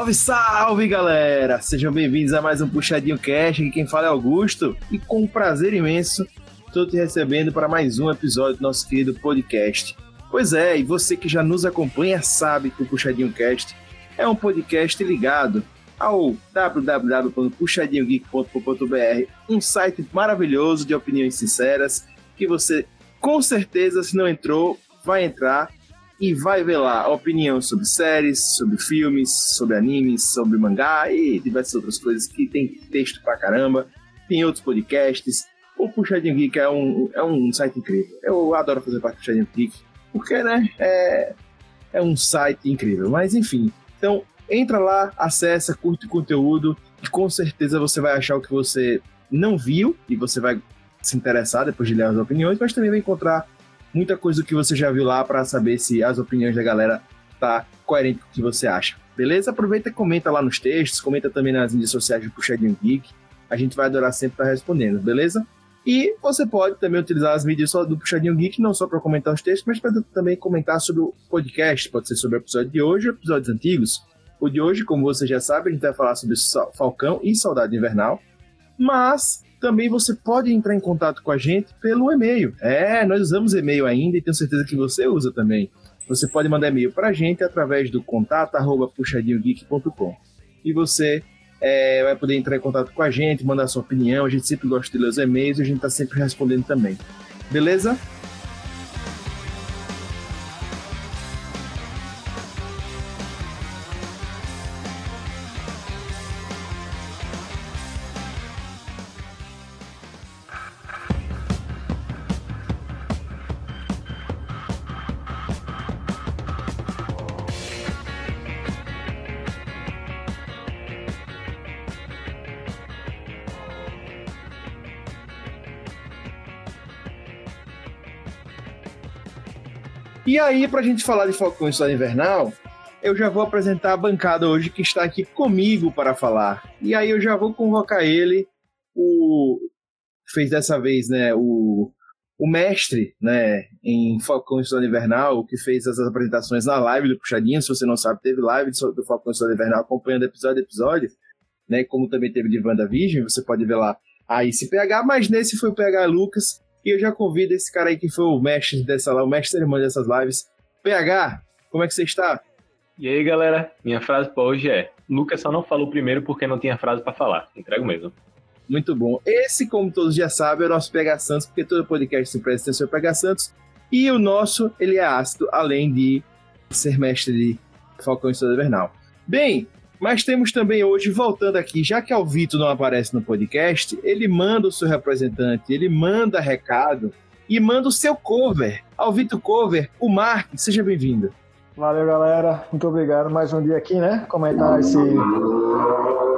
Salve, salve, galera! Sejam bem-vindos a mais um Puxadinho Cash. Aqui quem fala é Augusto e com um prazer imenso estou te recebendo para mais um episódio do nosso querido podcast. Pois é, e você que já nos acompanha sabe que o Puxadinho Cast é um podcast ligado ao www.puxadinhogeek.com.br, um site maravilhoso de opiniões sinceras que você com certeza, se não entrou, vai entrar e vai ver lá opinião sobre séries, sobre filmes, sobre animes, sobre mangá e diversas outras coisas que tem texto pra caramba. Tem outros podcasts. O Puxadinho Geek é um, é um site incrível. Eu adoro fazer parte do Puxadinho Geek, porque, né, é, é um site incrível. Mas, enfim. Então, entra lá, acessa, curte o conteúdo e com certeza você vai achar o que você não viu e você vai se interessar depois de ler as opiniões, mas também vai encontrar muita coisa que você já viu lá para saber se as opiniões da galera tá coerente com o que você acha. Beleza? Aproveita e comenta lá nos textos, comenta também nas redes sociais do Puxadinho Geek. A gente vai adorar sempre estar respondendo, beleza? E você pode também utilizar as mídias do Puxadinho Geek, não só para comentar os textos, mas para também comentar sobre o podcast. Pode ser sobre o episódio de hoje episódios antigos. O de hoje, como você já sabe, a gente vai falar sobre Falcão e Saudade Invernal. Mas também você pode entrar em contato com a gente pelo e-mail. É, nós usamos e-mail ainda e tenho certeza que você usa também. Você pode mandar e-mail para a gente através do contato arroba puxadinhogeek.com. E você é, vai poder entrar em contato com a gente, mandar sua opinião. A gente sempre gosta de ler os e-mails e a gente está sempre respondendo também. Beleza? E aí, para a gente falar de Falcão e Invernal, eu já vou apresentar a bancada hoje que está aqui comigo para falar. E aí eu já vou convocar ele, o fez dessa vez, né, o, o mestre, né, em Falcão e Invernal, que fez as apresentações na live do Puxadinho, se você não sabe, teve live do Falcão e Invernal acompanhando episódio a episódio, né, como também teve de WandaVision, você pode ver lá aí se PH, mas nesse foi o PH Lucas, e eu já convido esse cara aí que foi o mestre dessa o mestre cerimônia dessas lives. PH, como é que você está? E aí, galera, minha frase para hoje é: Lucas só não falou primeiro porque não tinha frase para falar. Entrego mesmo. Muito bom. Esse, como todos já sabem, é o nosso PH Santos, porque todo podcast sempre tem seu PH Santos. E o nosso, ele é ácido, além de ser mestre de Falcão e Estrada Invernal. Bem, mas temos também hoje, voltando aqui, já que Alvito não aparece no podcast, ele manda o seu representante, ele manda recado e manda o seu cover. Alvito Cover, o Mark, seja bem-vindo. Valeu, galera. Muito obrigado. Mais um dia aqui, né? Comentar esse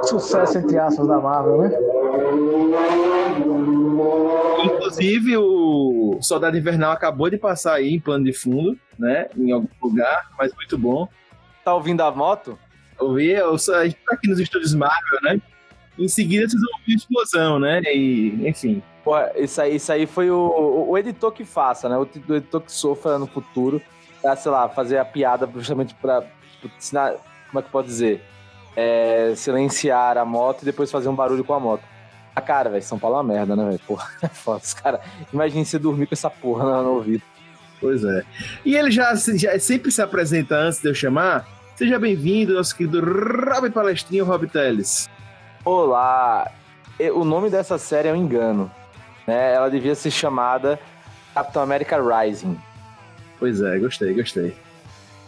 sucesso, entre aspas, da Marvel, né? Inclusive, o Soldado Invernal acabou de passar aí em plano de fundo, né? Em algum lugar, mas muito bom. Tá ouvindo a moto? Ouvir, a gente tá aqui nos estúdios Marvel, né? Em seguida vocês vão ouvir explosão, né? E, enfim. Porra, isso aí, isso aí foi o, o editor que faça, né? O, o editor que sofra no futuro pra, sei lá, fazer a piada justamente pra ensinar, como é que pode dizer? É, silenciar a moto e depois fazer um barulho com a moto. Ah, cara, velho, São Paulo é uma merda, né, velho? Porra, é foda. Cara, imagine você dormir com essa porra no, no ouvido. Pois é. E ele já, já sempre se apresenta antes de eu chamar, Seja bem-vindo, nosso querido Rob Palestrinho, Rob Teles. Olá! O nome dessa série é um engano. Né? Ela devia ser chamada Capitão América Rising. Pois é, gostei, gostei.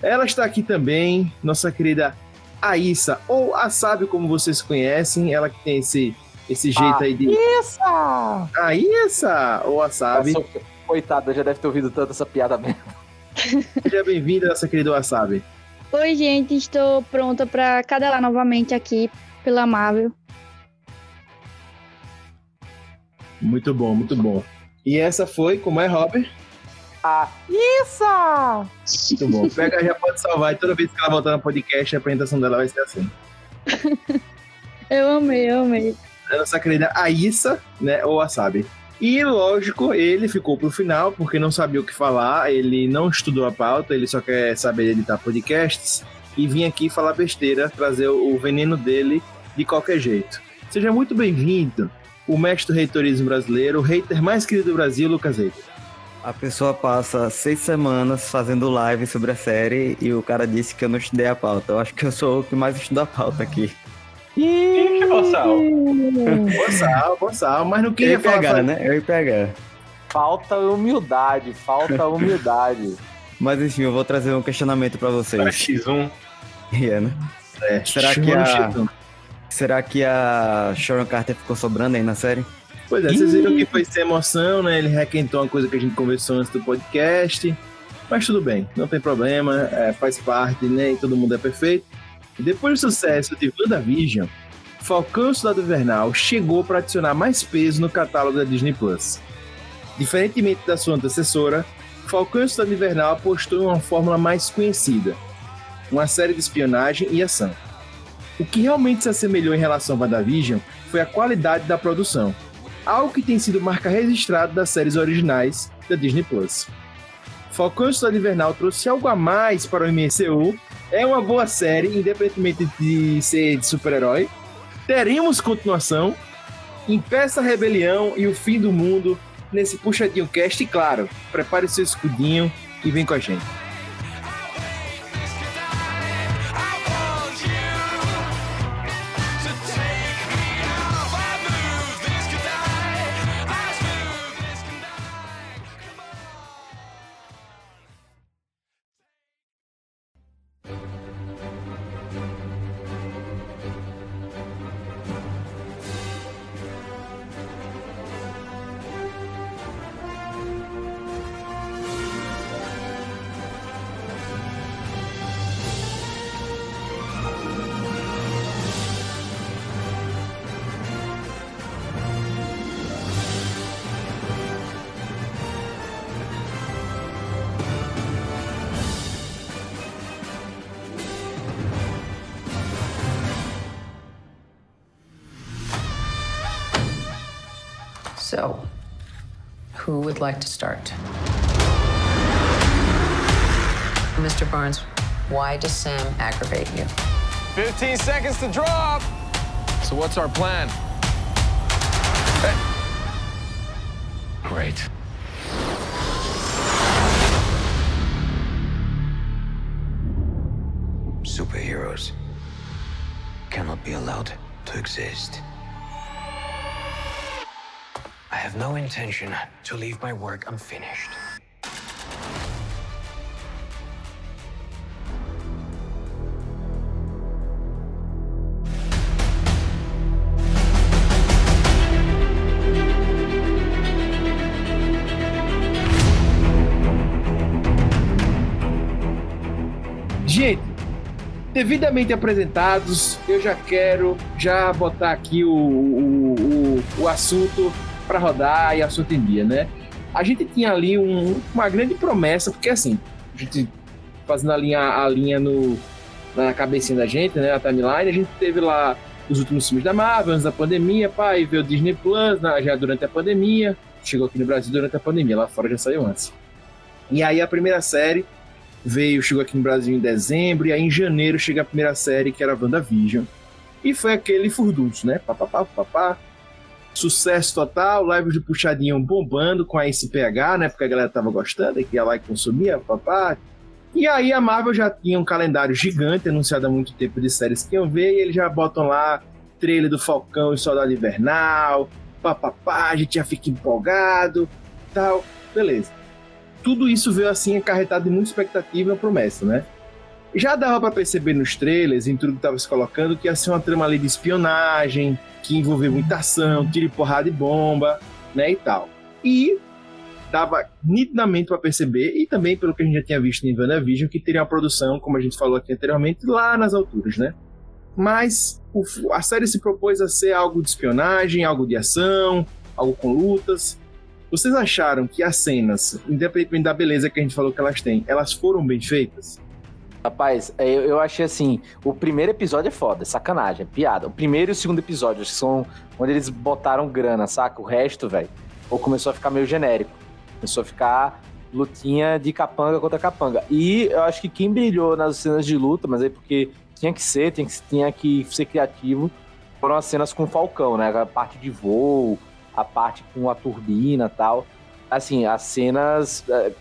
Ela está aqui também, nossa querida Aissa, ou a Sábio, como vocês conhecem, ela que tem esse, esse jeito aí de. Aissa! Aissa! Ou a Sábio. Coitada, já deve ter ouvido tanto essa piada mesmo. Seja bem-vinda, nossa querida Wasabi. Oi, gente, estou pronta para cadelar novamente aqui pela Marvel. Muito bom, muito bom. E essa foi, como é, Robert? Ah, isso! Muito bom. Pega já pode salvar e toda vez que ela voltar no podcast, a apresentação dela vai ser assim. eu amei, eu amei. A nossa querida Aissa, né, ou a Sabe. E, lógico, ele ficou pro final, porque não sabia o que falar, ele não estudou a pauta, ele só quer saber editar podcasts. e vim aqui falar besteira, trazer o veneno dele de qualquer jeito. Seja muito bem-vindo, o mestre do reitorismo brasileiro, o hater mais querido do Brasil, Lucas Reiter. A pessoa passa seis semanas fazendo live sobre a série e o cara disse que eu não estudei a pauta. Eu acho que eu sou o que mais estuda a pauta aqui. Ih, que boçal. Boçal, boçal, mas não queria falar... pegar, né? Eu ia pegar. Falta humildade, falta humildade. Mas enfim, eu vou trazer um questionamento pra Para vocês. X1. É, né? É, Será que chama no a-. Será que a Sharon Carter ficou sobrando aí na série? Pois é, vocês viram que foi sem emoção, né? Ele requentou uma coisa que a gente conversou antes do podcast. Mas tudo bem, não tem problema, é, faz parte, né? E todo mundo é perfeito. Depois do sucesso de WandaVision, Falcão e Soldado Invernal chegou para adicionar mais peso no catálogo da Disney Plus. Diferentemente da sua antecessora, Falcão e Soldado Invernal apostou em uma fórmula mais conhecida, uma série de espionagem e ação. O que realmente se assemelhou em relação a WandaVision foi a qualidade da produção, algo que tem sido marca registrada das séries originais da Disney Plus. Falcão e o Soldado Invernal trouxe algo a mais para o MCU. É uma boa série, independentemente de ser de super-herói. Teremos continuação. Impeça a rebelião e o fim do mundo nesse puxadinho cast. E claro, prepare seu escudinho e vem com a gente. Would like to start? Mr. Barnes, why does Sam aggravate you? 15 seconds to drop. So what's our plan? Great. Intention to leave my work unfinished. Gente, devidamente apresentados, eu já quero já botar aqui o, o, o, o assunto para rodar e assunto em dia, né? A gente tinha ali um- uma grande promessa, porque assim, a gente fazendo a linha, a linha no, na cabecinha da gente, né? A timeline, a gente teve lá os últimos filmes da Marvel, antes da pandemia, pai, veio o Disney Plus na- já durante a pandemia, chegou aqui no Brasil durante a pandemia, lá fora já saiu antes. E aí a primeira série veio, chegou aqui no Brasil em dezembro, e aí em janeiro chega a primeira série, que era WandaVision. E foi aquele furdunço, né? Papapá, papapá. Sucesso total, lives de puxadinho bombando com a SPH, né? Porque a galera tava gostando, que ia lá e consumia, papá. E aí a Marvel já tinha um calendário gigante, anunciado há muito tempo de séries que iam ver, e eles já botam lá trailer do Falcão e Soldado Invernal, papapá, a gente já fica empolgado, tal. Beleza tudo isso veio assim acarretado de muita expectativa e promessa, né? Já dava para perceber nos trailers, em tudo que estava se colocando, que ia ser uma trama ali de espionagem, que envolvia muita ação, tiro porrada e bomba, né, e tal. E dava nitidamente para perceber, e também pelo que a gente já tinha visto em WandaVision, que teria uma produção, como a gente falou aqui anteriormente, lá nas alturas, né? Mas o- a série se propôs a ser algo de espionagem, algo de ação, algo com lutas, vocês acharam que as cenas, independentemente da beleza que a gente falou que elas têm, elas foram bem feitas? Rapaz, é, eu, eu achei assim, o primeiro episódio é foda, é sacanagem, é piada. O primeiro e o segundo episódio são onde eles botaram grana, saca? O resto, velho, ou começou a ficar meio genérico. Começou a ficar lutinha de capanga contra capanga. E eu acho que quem brilhou nas cenas de luta, mas aí porque tinha que ser, tinha que, tinha que ser criativo, foram as cenas com o Falcão, né? A parte de voo, a parte com a turbina tal. Assim, as cenas é,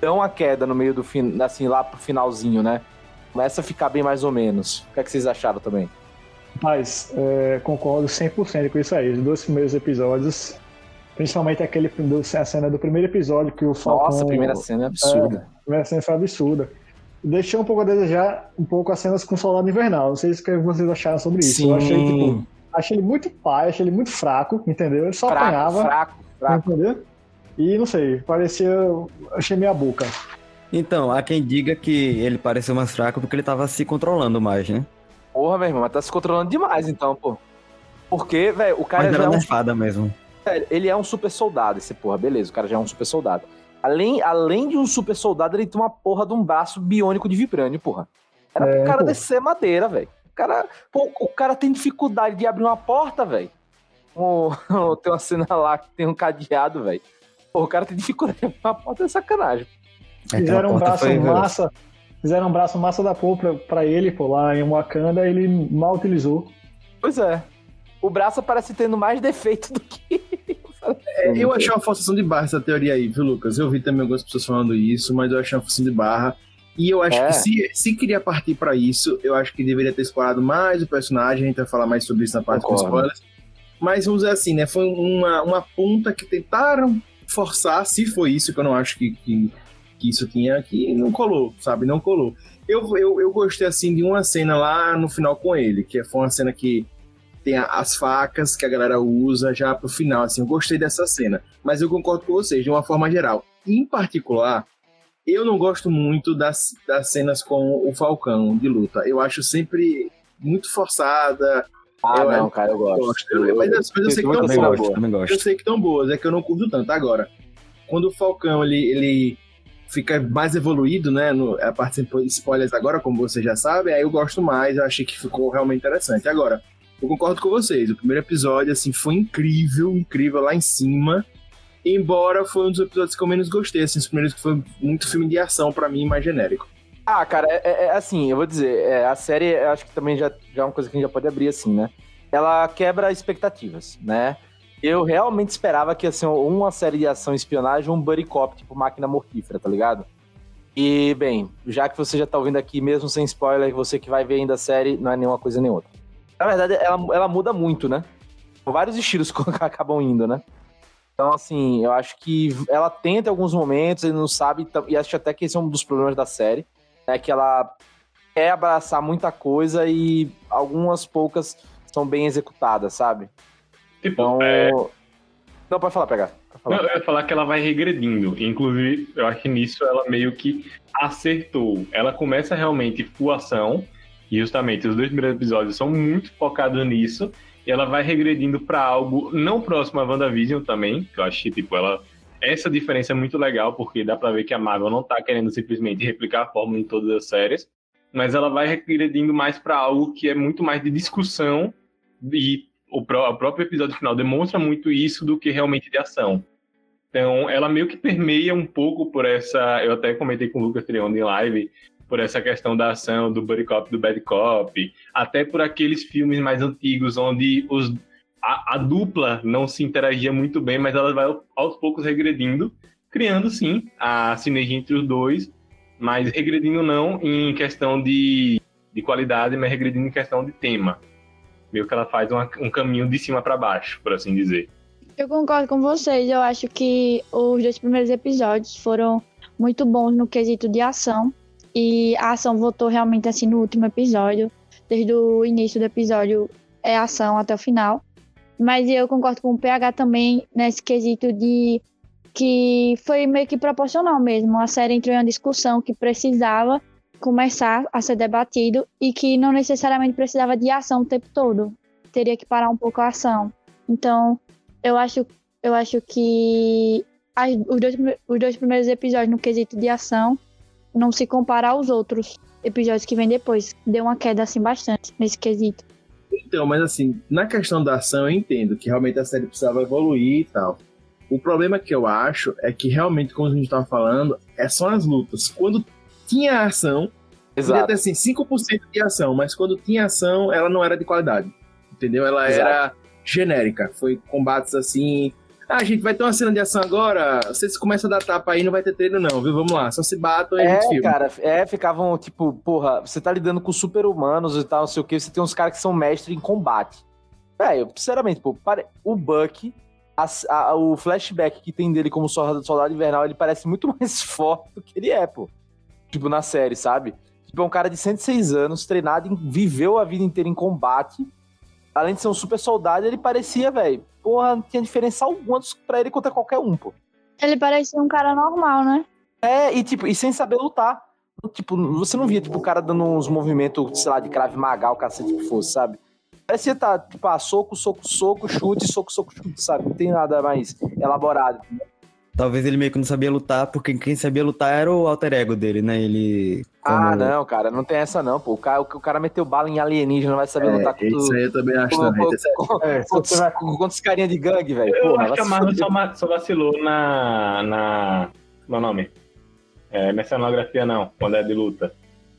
dão a queda no meio do fim, assim, lá pro finalzinho, né? Começa a ficar bem mais ou menos. O que, é que vocês acharam também? Mas é, concordo 100% com isso aí. Os dois primeiros episódios, principalmente aquele a cena do primeiro episódio que o Falcão... Nossa, a primeira cena é absurda. É, a primeira cena foi absurda. Deixou um pouco a desejar um pouco as cenas com o Soldado Invernal. Não sei o que vocês acharam sobre isso. Sim. Eu achei, tipo, achei ele muito pai, achei ele muito fraco, entendeu? Ele só fraco, apanhava. Fraco, fraco. Entendeu? E não sei, parecia. Achei meia boca. Então, há quem diga que ele pareceu mais fraco porque ele tava se controlando mais, né? Porra, meu irmão, mas tá se controlando demais então, pô. Porque, velho, o cara mas já era é um... nerfada mesmo. Ele é um super soldado, esse porra, beleza, o cara já é um super soldado. Além, além de um super soldado, ele tem uma porra de um braço biônico de vibrânio, porra. Era É, pro cara pô. descer madeira, velho. O cara, pô, o cara tem dificuldade de abrir uma porta, velho. O- tem uma cena lá que tem um cadeado, velho. Pô, o cara tem dificuldade de abrir uma porta, é sacanagem. Aquela Fizeram um braço foi- massa. Fizeram um braço massa da pô pra, pra ele, pô, lá em Wakanda, ele mal utilizou. Pois é. O braço parece tendo mais defeito do que. É, eu achei uma forçação de barra essa teoria aí, viu, Lucas? Eu vi também algumas pessoas falando isso, mas eu achei uma forçação de barra. E eu acho É. que se, se queria partir pra isso, eu acho que deveria ter explorado mais o personagem. A gente vai falar mais sobre isso na parte com Concordo. spoilers. Mas vamos dizer assim, né? Foi uma, uma ponta que tentaram forçar, se foi isso, que eu não acho que, que, que isso tinha, que não colou, sabe? Não colou. Eu, eu, eu gostei, assim, de uma cena lá no final com ele, que foi uma cena que tem a- as facas que a galera usa já pro final, assim, eu gostei dessa cena. Mas eu concordo com vocês, de uma forma geral. Em particular, eu não gosto muito das, das cenas com o Falcão de luta. Eu acho sempre muito forçada. Ah, Eu- não, cara, eu gosto. Gosto. Eu- mas, mas eu sei que muito não Também são boa. gosto, também eu sei que estão boas, é que eu não curto tanto. Agora, quando o Falcão ele, ele fica mais evoluído, né? No, a parte de spoilers agora, como vocês já sabem, aí eu gosto mais, eu achei que ficou realmente interessante. Agora, eu concordo com vocês, o primeiro episódio, assim, foi incrível, incrível lá em cima. Embora foi um dos episódios que eu menos gostei, assim, os primeiros que foi muito filme de ação pra mim, mais genérico. Ah, cara, é, é- é assim, eu vou dizer, é, a série, acho que também já, já é uma coisa que a gente já pode abrir assim, né? Ela quebra expectativas, né? Eu realmente esperava que ser uma série de ação e espionagem, um buddy cop, tipo máquina mortífera, tá ligado? E, bem, já que você já tá ouvindo aqui, mesmo sem spoiler, você que vai ver ainda a série, não é nenhuma coisa nem outra. Na verdade, ela, ela muda muito, né? Vários estilos acabam indo, né? Então, assim, eu acho que ela tenta em alguns momentos, ele não sabe, e acho até que esse é um dos problemas da série, né? Que ela quer abraçar muita coisa e algumas poucas são bem executadas, sabe? Tipo, Então. é, Não, pode falar, pegar. Não, eu ia falar que ela vai regredindo. Inclusive, eu acho que nisso ela meio que acertou. Ela começa realmente full ação, e justamente os dois primeiros episódios são muito focados nisso, e ela vai regredindo pra algo não próximo a WandaVision também, que eu que, tipo, ela. Essa diferença é muito legal, porque dá pra ver que a Marvel não tá querendo simplesmente replicar a fórmula em todas as séries, mas ela vai regredindo mais pra algo que é muito mais de discussão, e o, pró- o próprio episódio final demonstra muito isso do que realmente de ação. Então, ela meio que permeia um pouco por essa. Eu até comentei com o Lucas Trione em live, por essa questão da ação do Buddy Cop do Bad Cop, até por aqueles filmes mais antigos onde os, a, a dupla não se interagia muito bem, mas ela vai aos poucos regredindo, criando sim a sinergia entre os dois, mas regredindo não em questão de, de qualidade, mas regredindo em questão de tema. Meio que ela faz uma- um caminho de cima para baixo, por assim dizer. Eu concordo com vocês. Eu acho que os dois primeiros episódios foram muito bons no quesito de ação. E a ação voltou realmente assim no último episódio. Desde o início do episódio é ação até o final. Mas eu concordo com o PH também nesse quesito de que foi meio que proporcional mesmo. A série entrou em uma discussão que precisava começar a ser debatido e que não necessariamente precisava de ação o tempo todo. Teria que parar um pouco a ação. Então, eu acho, eu acho que as- os, dois, os dois primeiros episódios no quesito de ação não se compara aos outros episódios que vem depois. Deu uma queda assim bastante nesse quesito. Então, mas assim, na questão da ação eu entendo que realmente a série precisava evoluir e tal. O problema que eu acho é que realmente, como a gente tava falando, é só as lutas. Quando tinha ação, podia Exato. ter assim, 5% de ação, mas quando tinha ação, ela não era de qualidade. Entendeu? Ela Exato. era genérica. Foi combates assim. Ah, gente, vai ter uma cena de ação agora. Vocês começam a dar tapa aí, não vai ter treino, não, viu? Vamos lá. Só se batam e a gente É, filma. cara, é, ficavam tipo, porra, você tá lidando com super-humanos e tal, não sei o que, você tem uns caras que são mestres em combate. Velho, sinceramente, pô, pare- o Buck, as- a- o flashback que tem dele como soldado, soldado invernal, ele parece muito mais forte do que ele é, pô. Tipo, na série, sabe? Tipo, é um cara de 106 anos, treinado, em, viveu a vida inteira em combate. Além de ser um super soldado, ele parecia, velho, porra, não tinha diferença alguma pra ele contra qualquer um, pô. Ele parecia um cara normal, né? É, e tipo, e sem saber lutar. Tipo, você não via, tipo, o cara dando uns movimentos, sei lá, de crave magal, o cacete que fosse, sabe? Parecia tá, tipo, ah, soco, soco, soco, chute, soco, soco, chute, sabe? Não tem nada mais elaborado. Talvez ele meio que não sabia lutar, porque quem sabia lutar era o alter ego dele, né? Ele. Ah, como- não, cara, não tem essa não, pô. O cara, o, o cara meteu bala em alienígena, não vai saber É, lutar com isso aí eu também acho com- também. com- é- com- É, com- vai- com- Contra os carinha de gangue, velho. Eu Porra, acho que a Marvel só, só vacilou na. na. Meu nome? É, mercenografia não, quando é de luta.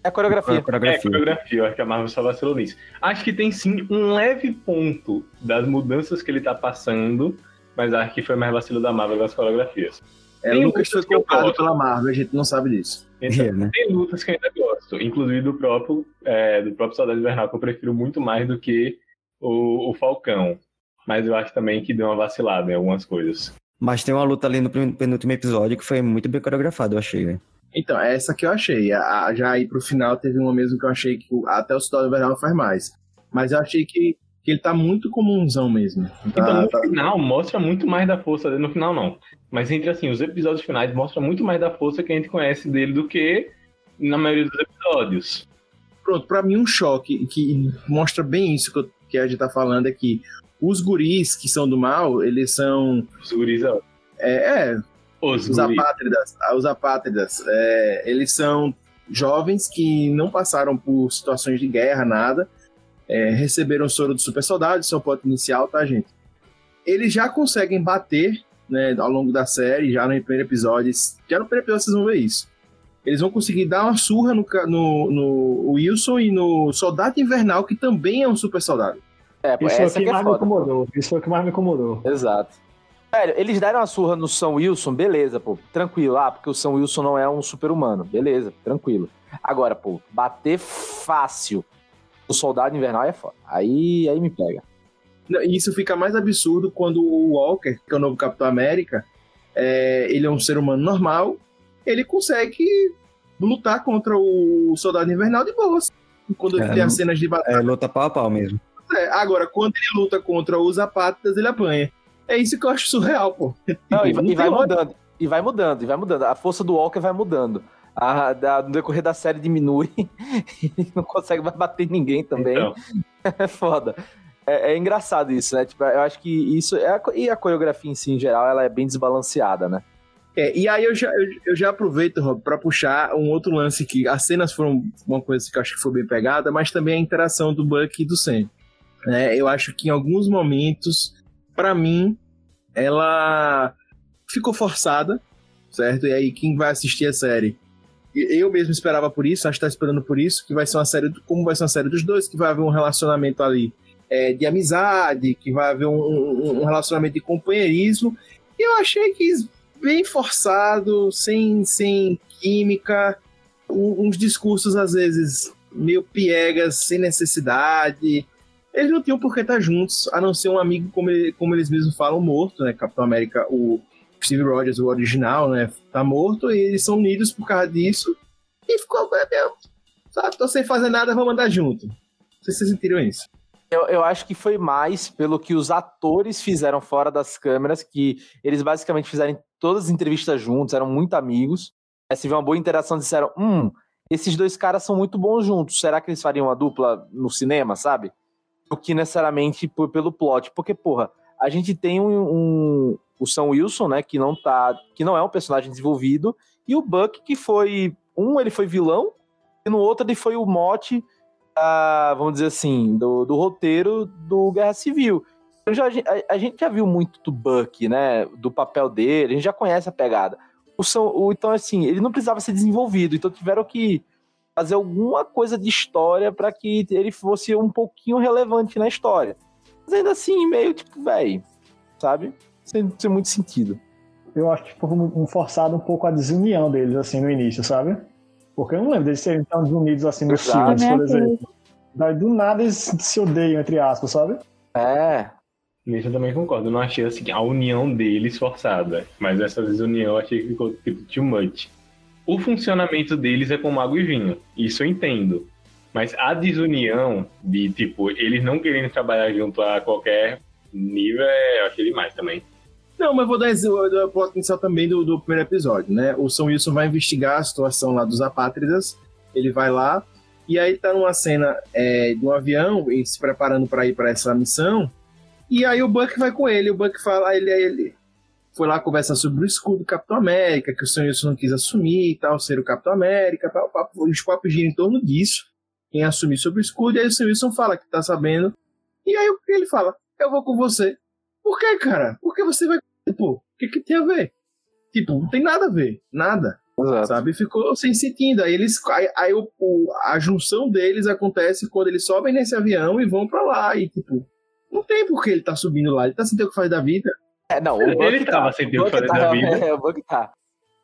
É coreografia. É, coreografia. coreografia, eu acho que a Marvel só vacilou nisso. Acho que tem sim um leve ponto das mudanças que ele tá passando, mas acho que foi mais vacilo da Marvel das coreografias. É, Tem Lucas foi lutas que eu comprado gosto. pela Marvel, a gente não sabe disso. Então, É, né? Tem lutas que eu ainda gosto, inclusive do próprio, é, do próprio Soldado Invernal, que eu prefiro muito mais do que o, o Falcão. Mas eu acho também que deu uma vacilada em algumas coisas. Mas tem uma luta ali no pen- penúltimo episódio que foi muito bem coreografada, eu achei, né? Então, é essa que eu achei. A- a- já aí pro final teve uma mesmo que eu achei que o- até o Soldado Invernal faz mais. Mas eu achei que, que ele tá muito comunzão mesmo. Então, Tá- no tá- final, mostra muito mais da força dele. No final, não. Mas entre, assim, os episódios finais mostra muito mais da força que a gente conhece dele do que na maioria dos episódios. Pronto, pra mim um choque que mostra bem isso que, eu- que a gente tá falando é que os guris que são do mal, eles são. Os guris, ó. É, é, Os os guris. apátridas. ah, Os apátridas. é, eles são jovens que não passaram por situações de guerra, nada. É, receberam o soro do super soldado, isso é o ponto inicial, tá, gente? Eles já conseguem bater né, ao longo da série, já no primeiro episódio. Já no primeiro episódio vocês vão ver isso. Eles vão conseguir dar uma surra no, no, no Wilson e no Soldado Invernal, que também é um super soldado. É, Isso foi o essa que que é mais me foda. incomodou. Isso foi o que mais me incomodou. Exato. Velho, eles deram uma surra no São Wilson, beleza, pô, tranquilo. Ah, porque o São Wilson não é um super-humano, beleza, tranquilo. Agora, pô, bater fácil o Soldado Invernal é foda. Aí, aí me pega. E isso fica mais absurdo quando o Walker, que é o novo Capitão América, é, ele é um ser humano normal, ele consegue lutar contra o Soldado Invernal de boas. Quando É, tem não- as cenas de batalha. É luta pau a pau mesmo. É, agora, quando ele luta contra os apátridas, ele apanha. É isso que eu acho surreal, pô. Não, e, e vai tem mudando, e vai mudando, e vai mudando. A força do Walker vai mudando. A, da- no decorrer da série diminui, ele não consegue mais bater ninguém também. Então, É foda. É, é engraçado isso, né? Tipo, eu acho que isso. É a e a coreografia em si, em geral, ela é bem desbalanceada, né? É, e aí eu já, eu, eu já aproveito, Rob, pra puxar um outro lance que as cenas foram uma coisa que eu acho que foi bem pegada, mas também a interação do Buck e do Sam. É, eu acho que em alguns momentos, pra mim, ela ficou forçada, certo? E aí quem vai assistir a série, eu mesmo esperava por isso, acho que tá esperando por isso, que vai ser uma série, como vai ser uma série dos dois, que vai haver um relacionamento ali é, de amizade, que vai haver um, um- um relacionamento de companheirismo, e eu achei que bem forçado, sem, sem química, um- uns discursos às vezes meio piegas, sem necessidade. Eles não tinham por que estar juntos, a não ser um amigo, como, ele- como eles mesmos falam, morto, né? Capitão América, o Steve Rogers, o original, né? Tá morto, e eles são unidos por causa disso. E ficou, meu, sabe, tô sem fazer nada, vamos andar junto. Não sei se vocês sentiram isso. Eu, eu acho que foi mais pelo que os atores fizeram fora das câmeras, que eles basicamente fizeram todas as entrevistas juntos, eram muito amigos. Aí se vê uma boa interação, disseram: hum, esses dois caras são muito bons juntos. Será que eles fariam uma dupla no cinema, sabe? Do que necessariamente por- pelo plot. Porque, porra, a gente tem um, um- o Sam Wilson, né, que não tá. que não é um personagem desenvolvido, e o Buck, que foi. Um, ele foi vilão, e no outro ele foi o mote, ah, vamos dizer assim, do, do roteiro do Guerra Civil. Já, a, a, gente já viu muito do Buck, né? Do papel dele, a gente já conhece a pegada. O, Sam, o, então, assim, ele não precisava ser desenvolvido, então tiveram que fazer alguma coisa de história para que ele fosse um pouquinho relevante na história. Mas ainda assim, meio tipo, velho, sabe? Sem, sem muito sentido. Eu acho que tipo, um forçado um pouco a desunião deles, assim, no início, sabe? Porque eu não lembro deles serem tão desunidos assim nos filmes, por exemplo. Daí do nada eles se odeiam, entre aspas, sabe? É. Nisso eu também concordo. Eu não achei assim, a união deles forçada. Mas essa desunião eu achei que ficou tipo too much. O funcionamento deles é com água e vinho. Isso eu entendo. Mas a desunião de, tipo, eles não querendo trabalhar junto a qualquer nível, é, eu achei demais também. Não, mas vou dar o plot inicial também do, do primeiro episódio, né? O São Wilson vai investigar a situação lá dos apátridas. Ele vai lá e aí tá numa cena é, de um avião se preparando para ir para essa missão. E aí o Buck vai com ele. O Buck fala, ele, ele foi lá conversar sobre o escudo do Capitão América, que o São Wilson não quis assumir e tal, ser o Capitão América. O papo, os papos giram em torno disso. Quem assumir sobre o escudo. E aí o São Wilson fala que tá sabendo. E aí ele fala, eu vou com você. Por que, cara? Por que você vai. Tipo, o que, que tem a ver? Tipo, não tem nada a ver. Nada. Exato. Sabe? Ficou sem sentido. Aí, eles, aí, aí o, o, a junção deles acontece quando eles sobem nesse avião e vão para lá. E, tipo, não tem por que ele tá subindo lá. Ele tá sem ter o que fazer da vida. É, não, o ele tava sem ter o que fazer da vida. É, o Buck tá.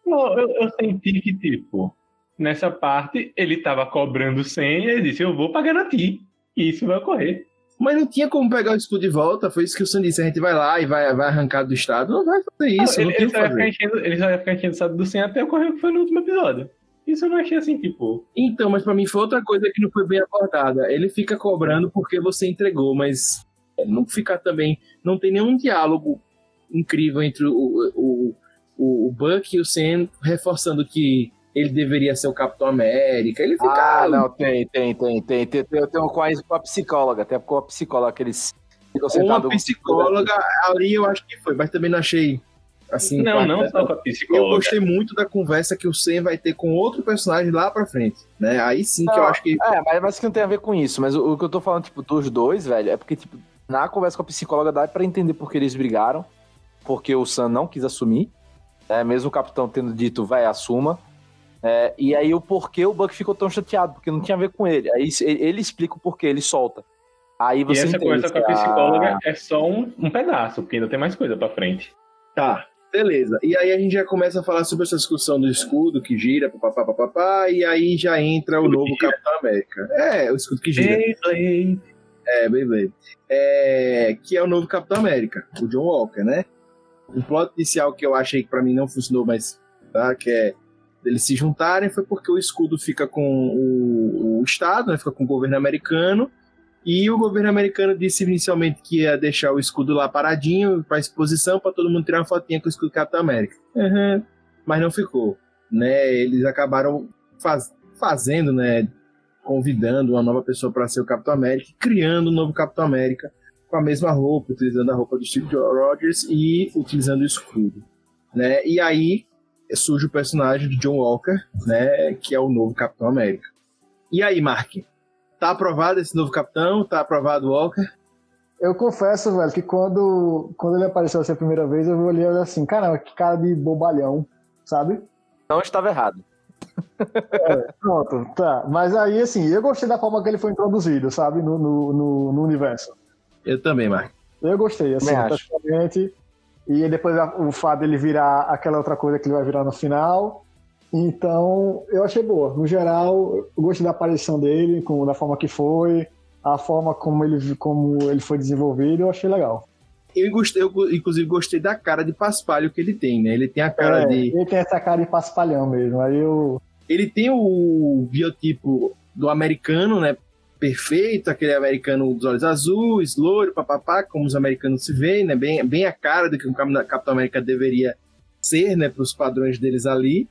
Não, eu, eu senti que, tipo, nessa parte ele tava cobrando senha e disse: Eu vou pagar na ti. E isso vai ocorrer. Mas não tinha como pegar o escudo de volta. Foi isso que o Sam disse. A gente vai lá e vai, vai arrancar do estado. Não vai fazer isso. Não, não ele, ele, só fazer. Enchendo, ele só ia ficar enchendo o estado do Sam até ocorrer o que foi no último episódio. Isso eu não achei assim, tipo. Então, mas para mim foi outra coisa que não foi bem abordada. Ele fica cobrando porque você entregou, mas não fica também. Não tem nenhum diálogo incrível entre o, o, o, o Buck e o Sam reforçando que ele deveria ser o Capitão América. Ele fica. Ah, não, tem, tem, tem, tem. Tem, tem, com, a, com a psicóloga, até com a psicóloga que eles ficam sentados. Uma psicóloga ali eu acho que foi, mas também não achei. Assim, não, não só com a psicóloga. Eu gostei muito da conversa que o Sam vai ter com outro personagem lá pra frente, né? Aí sim não, que eu acho que... É, mas, mas que não tem a ver com isso. Mas o, o, que eu tô falando, tipo, dos dois, velho, é porque, tipo, na conversa com a psicóloga dá pra entender por que eles brigaram, porque o Sam não quis assumir, né? Mesmo o capitão tendo dito, vai, assuma. É, e aí o porquê o Buck ficou tão chateado, porque não tinha a ver com ele. Aí ele explica o porquê, ele solta. Aí você e essa coisa com a psicóloga é só um, um pedaço, porque ainda tem mais coisa pra frente. Tá, beleza. E aí a gente já começa a falar sobre essa discussão do escudo que gira, papapá, papapá, e aí já entra o novo Capitão América. É, o escudo que gira. Beyblade. É, Beyblade. É, que é o novo Capitão América, o John Walker, né? Um plot inicial que eu achei que pra mim não funcionou, mas tá, que é eles se juntarem foi porque o escudo fica com o, o Estado, né, fica com o governo americano, e o governo americano disse inicialmente que ia deixar o escudo lá paradinho para exposição para todo mundo tirar uma fotinha com o escudo Capitão América. Uhum. Mas não ficou, né? Eles acabaram faz, fazendo, né? Convidando uma nova pessoa para ser o Capitão América, criando um novo Capitão América com a mesma roupa, utilizando a roupa do Steve Rogers e utilizando o escudo, né? E aí surge o personagem de John Walker, né, que é o novo Capitão América. E aí, Mark? Tá aprovado esse novo capitão? Tá aprovado o Walker? Eu confesso, velho, que quando, quando ele apareceu assim a primeira vez, eu olhei assim, caramba, que cara de bobalhão, sabe? Não estava errado. É, pronto, tá. Mas aí, assim, eu gostei da forma que ele foi introduzido, sabe, no, no, no, no universo. Eu também, Mark. Eu gostei, assim, praticamente. E depois o fato dele virar aquela outra coisa que ele vai virar no final. Então, eu achei boa. No geral, eu gostei da aparição dele, com, da forma que foi, a forma como ele, como ele foi desenvolvido, eu achei legal. Eu, gostei, eu, inclusive, gostei da cara de paspalho que ele tem, né? Ele tem a cara é, de. Ele tem essa cara de paspalhão mesmo. Aí eu. Ele tem o biotipo do americano, né? Perfeito, aquele americano dos olhos azuis, loiro, papapá, como os americanos se veem, né? Bem, bem a cara do que um Capitão América deveria ser, né? Para os padrões deles ali.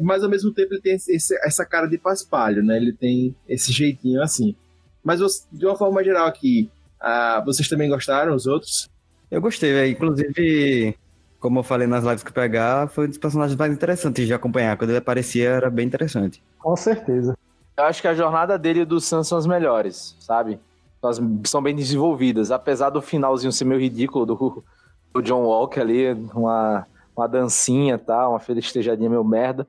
Mas ao mesmo tempo ele tem esse, essa cara de paspalho, né? Ele tem esse jeitinho assim. Mas de uma forma geral aqui, uh, vocês também gostaram, os outros? Eu gostei, véio. inclusive, como eu falei nas lives que pegar, foi um dos personagens mais interessantes de acompanhar. Quando ele aparecia, era bem interessante. Com certeza. Eu acho que a jornada dele e do Sam são as melhores, sabe? Elas são bem desenvolvidas, apesar do finalzinho ser meio ridículo do, do John Walker ali, uma, uma dancinha, tá? Uma festejadinha meio merda.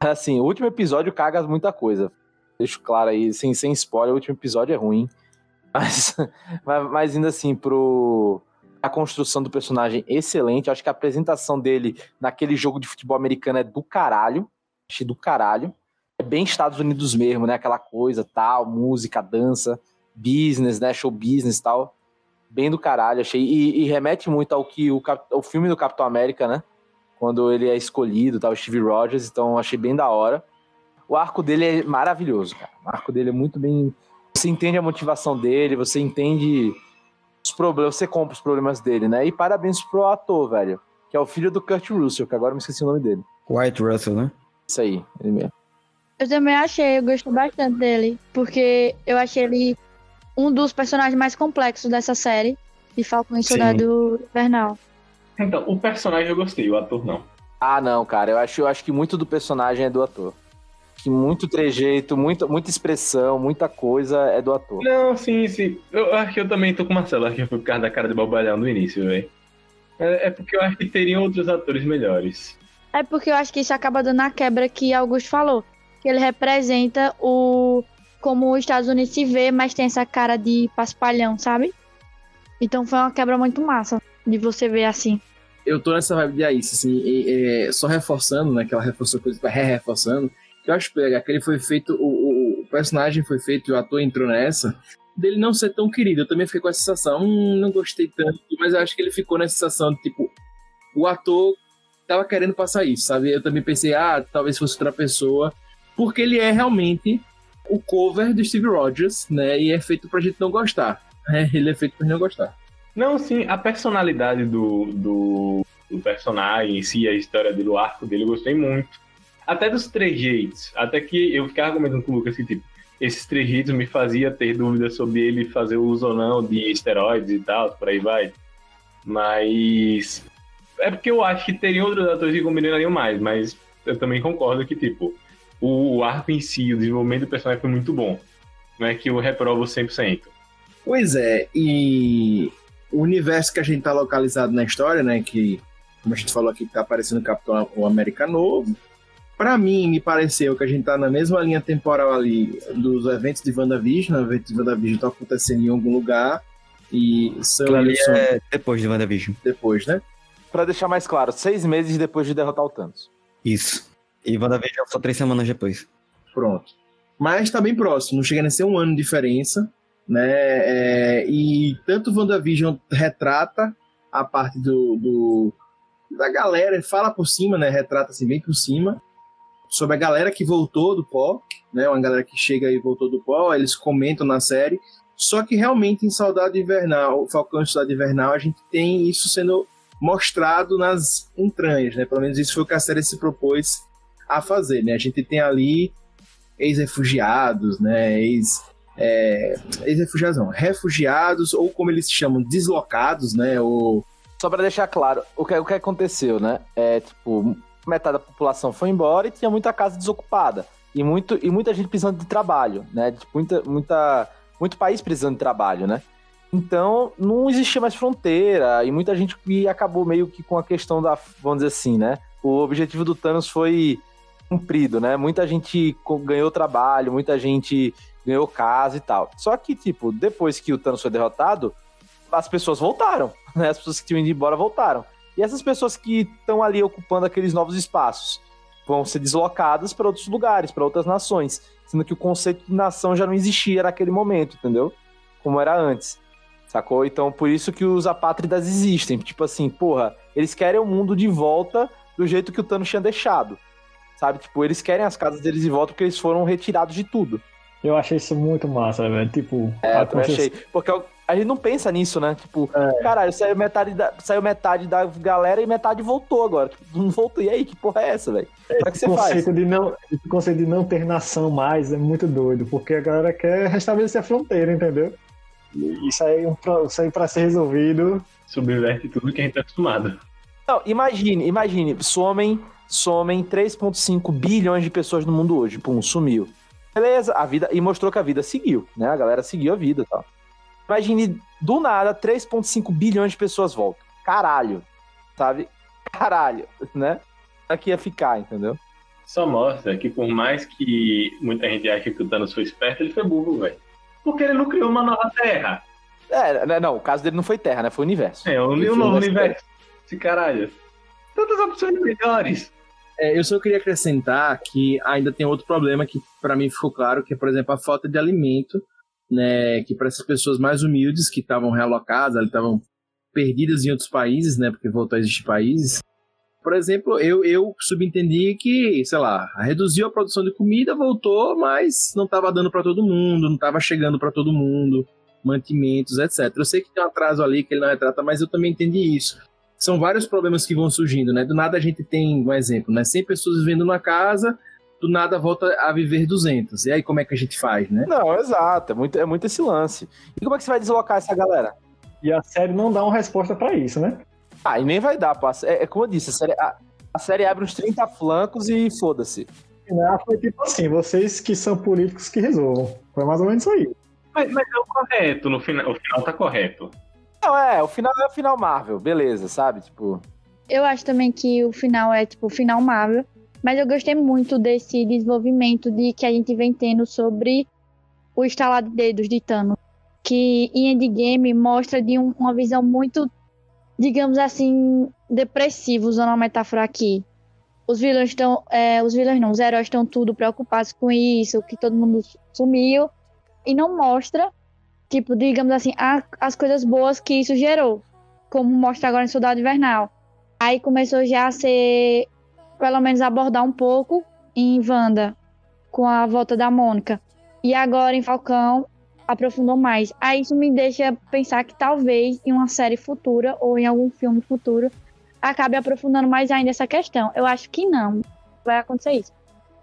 Assim, o último episódio caga muita coisa. Deixo claro aí, sem, sem spoiler, o último episódio é ruim. Mas, mas, ainda assim, pro, a construção do personagem excelente. Acho que a apresentação dele naquele jogo de futebol americano é do caralho. Achei do caralho. Bem Estados Unidos mesmo, né? Aquela coisa, tal, música, dança, business, né? Show business tal. Bem do caralho, achei. E, e remete muito ao que o, o filme do Capitão América, né? Quando ele é escolhido, tal, Steve Rogers. Então, achei bem da hora. O arco dele é maravilhoso, cara. O arco dele é muito bem. Você entende a motivação dele, você entende os problemas, você compra os problemas dele, né? E parabéns pro ator, velho. Que é o filho do Kurt Russell, que agora me esqueci o nome dele. White Russell, né? Isso aí, ele mesmo. Eu também achei, eu gostei bastante dele. Porque eu achei ele um dos personagens mais complexos dessa série. De Falcão e Soldado Invernal. Então, o personagem eu gostei, o ator não. Ah, não, cara. Eu acho, eu acho que muito do personagem é do ator que muito trejeito, muita, muita expressão, muita coisa é do ator. Não, sim, sim. Eu acho que eu também tô com o Marcelo, acho que foi por causa da cara de bobalhão no início, velho. É, é, porque eu acho que teriam outros atores melhores. É porque eu acho que isso acaba dando a quebra que Augusto falou. Que ele representa o como os Estados Unidos se vê, mas tem essa cara de paspalhão, sabe? Então foi uma quebra muito massa de você ver assim. Eu tô nessa vibe de Ace, assim, e, e, só reforçando, né? Que ela reforçou coisa, re-reforçando que eu acho que ele foi feito, o, o, personagem foi feito e o ator entrou nessa, dele não ser tão querido. Eu também fiquei com essa sensação, hum, não gostei tanto, mas eu acho que ele ficou nessa sensação de tipo, o ator tava querendo passar isso, sabe? Eu também pensei, ah, talvez fosse outra pessoa, porque ele é realmente o cover do Steve Rogers, né? E é feito pra gente não gostar. É, ele é feito pra gente não gostar. Não, sim, a personalidade do, do, do personagem em si, a história dele, o arco dele, eu gostei muito até dos trejeitos. Até que eu ficava comentando com o Lucas que, tipo, esses trejeitos me fazia ter dúvidas sobre ele fazer uso ou não de esteroides e tal, por aí vai. Mas. É porque eu acho que teriam outros atores que combinariam mais, mas eu também concordo que, tipo, o arco em si, o desenvolvimento do personagem foi muito bom. Não é que eu reprovo 100%. Pois é, e o universo que a gente tá localizado na história, né, que, como a gente falou aqui, tá aparecendo o Capitão América Novo, para mim, me pareceu que a gente tá na mesma linha temporal ali dos eventos de WandaVision. Os eventos de WandaVision estão acontecendo em algum lugar. E são ali é depois de WandaVision. Depois, né? Pra deixar mais claro, seis meses depois de derrotar o Thanos. Isso. E WandaVision só três semanas depois. Pronto. Mas tá bem próximo, não chega a ser um ano de diferença. Né? É, e tanto WandaVision retrata a parte do, do da galera, fala por cima, né? Retrata assim bem por cima sobre a galera que voltou do pó, né? Uma galera que chega e voltou do pó, eles comentam na série. Só que realmente em Saudade Invernal, Falcão e Saudade Invernal, a gente tem isso sendo mostrado nas entranhas, né? Pelo menos isso foi o que a série se propôs a fazer, né? A gente tem ali ex-refugiados, né? Ex, é, ex-refugiados não, refugiados ou como eles chamam, deslocados, né? Ou... Só para deixar claro, o que, o que aconteceu, né? É tipo metade da população foi embora e tinha muita casa desocupada. E, muito, e muita gente precisando de trabalho, né? Muita, muita, muito país precisando de trabalho, né? Então, não existia mais fronteira e muita gente acabou meio que com a questão da, vamos dizer assim, né? O objetivo do Thanos foi cumprido, né? Muita gente ganhou trabalho, muita gente ganhou casa e tal. Só que, tipo, depois que o Thanos foi derrotado, as pessoas voltaram, né? As pessoas que tinham ido embora voltaram. E essas pessoas que estão ali ocupando aqueles novos espaços vão ser deslocadas para outros lugares, para outras nações, sendo que o conceito de nação já não existia naquele momento, entendeu? Como era antes. Sacou? Então, por isso que os apátridas existem. Tipo assim, porra, eles querem o mundo de volta do jeito que o Thanos tinha deixado. Sabe? Tipo, eles querem as casas deles de volta porque eles foram retirados de tudo. Eu achei isso muito massa, velho. Tipo, é, eu achei. Porque a gente não pensa nisso, né? Tipo, é. caralho, saiu metade, da, saiu metade da galera e metade voltou agora. Tipo, não voltou. E aí, que porra é essa, velho? Como é que você conceito faz? De não, esse conceito de não ter nação mais é muito doido, porque a galera quer restabelecer a fronteira, entendeu? Isso aí, é isso aí pra ser resolvido. Subverte tudo que a gente tá acostumado. Não, imagine, imagine, somem, somem 3,5 bilhões de pessoas no mundo hoje. Pum, sumiu. Beleza, a vida. E mostrou que a vida seguiu, né? A galera seguiu a vida e tal. Imagine, do nada, 3,5 bilhões de pessoas voltam. Caralho. Sabe? Caralho, né? Aqui ia ficar, entendeu? Só mostra que por mais que muita gente ache que o Thanos foi esperto, ele foi burro, velho. Porque ele não criou uma nova Terra. É, né, não, o caso dele não foi Terra, né? Foi o universo. É, o foi novo universo. Esse caralho. Tantas opções melhores. É, eu só queria acrescentar que ainda tem outro problema que para mim ficou claro, que é, por exemplo, a falta de alimento, né, que para essas pessoas mais humildes que estavam realocadas, estavam perdidas em outros países, né, porque voltou a existir países. Por exemplo, eu, eu subentendi que, sei lá, reduziu a produção de comida, voltou, mas não estava dando para todo mundo, não estava chegando para todo mundo, mantimentos, etc. Eu sei que tem um atraso ali que ele não retrata, mas eu também entendi isso são vários problemas que vão surgindo, né? Do nada a gente tem um exemplo, né? 100 pessoas vivendo numa casa, do nada volta a viver 200. E aí como é que a gente faz, né? Não, exato. É muito, é muito esse lance. E como é que você vai deslocar essa galera? E a série não dá uma resposta pra isso, né? Ah, e nem vai dar, pô. É, é como eu disse, a série, a, a série abre uns 30 flancos e foda-se. Final foi tipo assim, vocês que são políticos que resolvam. Foi mais ou menos isso aí. Mas, mas é o correto, no final, o final tá correto. Não, é, o final é o final Marvel, beleza, sabe? Tipo. Eu acho também que o final é, tipo, o final Marvel. Mas eu gostei muito desse desenvolvimento de que a gente vem tendo sobre o estalar de dedos de Thanos. Que em Endgame mostra de um- uma visão muito, digamos assim, depressiva, usando uma metáfora aqui. Os vilões estão. é, os vilões não, os heróis estão tudo preocupados com isso, que todo mundo sumiu. E não mostra, tipo, digamos assim, a- as coisas boas que isso gerou. Como mostra agora em Soldado Invernal. Aí começou já a ser, pelo menos abordar um pouco em Wanda, com a volta da Mônica. E agora em Falcão, aprofundou mais. Aí isso me deixa pensar que talvez em uma série futura, ou em algum filme futuro, acabe aprofundando mais ainda essa questão. Eu acho que não vai acontecer isso.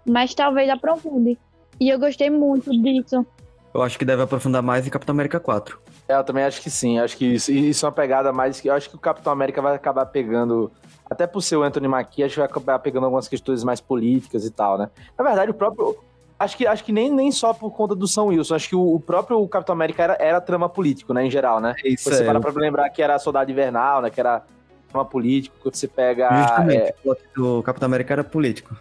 Mas talvez aprofunde. E eu gostei muito disso. Eu acho que deve aprofundar mais em Capitão América 4. É, eu também acho que sim. Acho que isso, isso é uma pegada mais que. Eu acho que o Capitão América vai acabar pegando. Até por ser o Anthony Mackie, acho que vai acabar pegando algumas questões mais políticas e tal, né? Na verdade, o próprio. Acho que, acho que nem, nem só por conta do São Wilson. Acho que o, o próprio Capitão América era, era trama político, né? Em geral, né? Isso Você é. para pra lembrar que era Soldado Invernal, né? Que era trama político. Que você pega. Justamente, é, o Capitão América era político.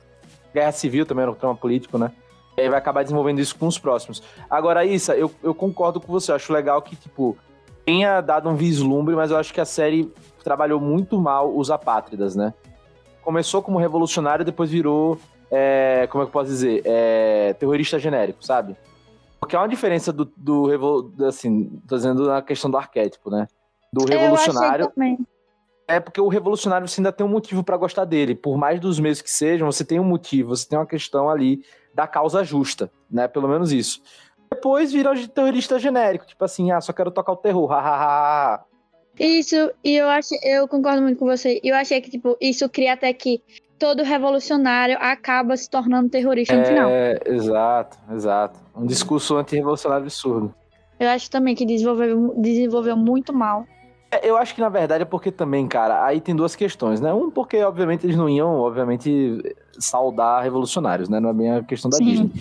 Guerra Civil também era um trama político, né? E aí vai acabar desenvolvendo isso com os próximos. Agora, Issa, eu, eu concordo com você. Eu acho legal que, tipo, tenha dado um vislumbre, mas eu acho que a série trabalhou muito mal os apátridas, né? Começou como revolucionário, depois virou, é, como é que eu posso dizer? É, terrorista genérico, sabe? Porque há uma diferença do, do assim, tô dizendo na questão do arquétipo, né? Do revolucionário. É porque o revolucionário você ainda tem um motivo pra gostar dele. Por mais dos meses que sejam, você tem um motivo, você tem uma questão ali da causa justa, né? Pelo menos isso. Depois vira de terrorista genérico, tipo assim, ah, só quero tocar o terror, hahaha. Isso, e eu acho, eu concordo muito com você. Eu achei que, tipo, isso cria até que todo revolucionário acaba se tornando terrorista no final. É, exato, exato. Um discurso anti-revolucionário absurdo. Eu acho também que desenvolveu, desenvolveu muito mal. É, Eu acho que na verdade é porque também, cara, aí tem duas questões, né? Um, porque obviamente eles não iam, obviamente, saudar revolucionários, né? Não é bem a questão da Sim. Disney.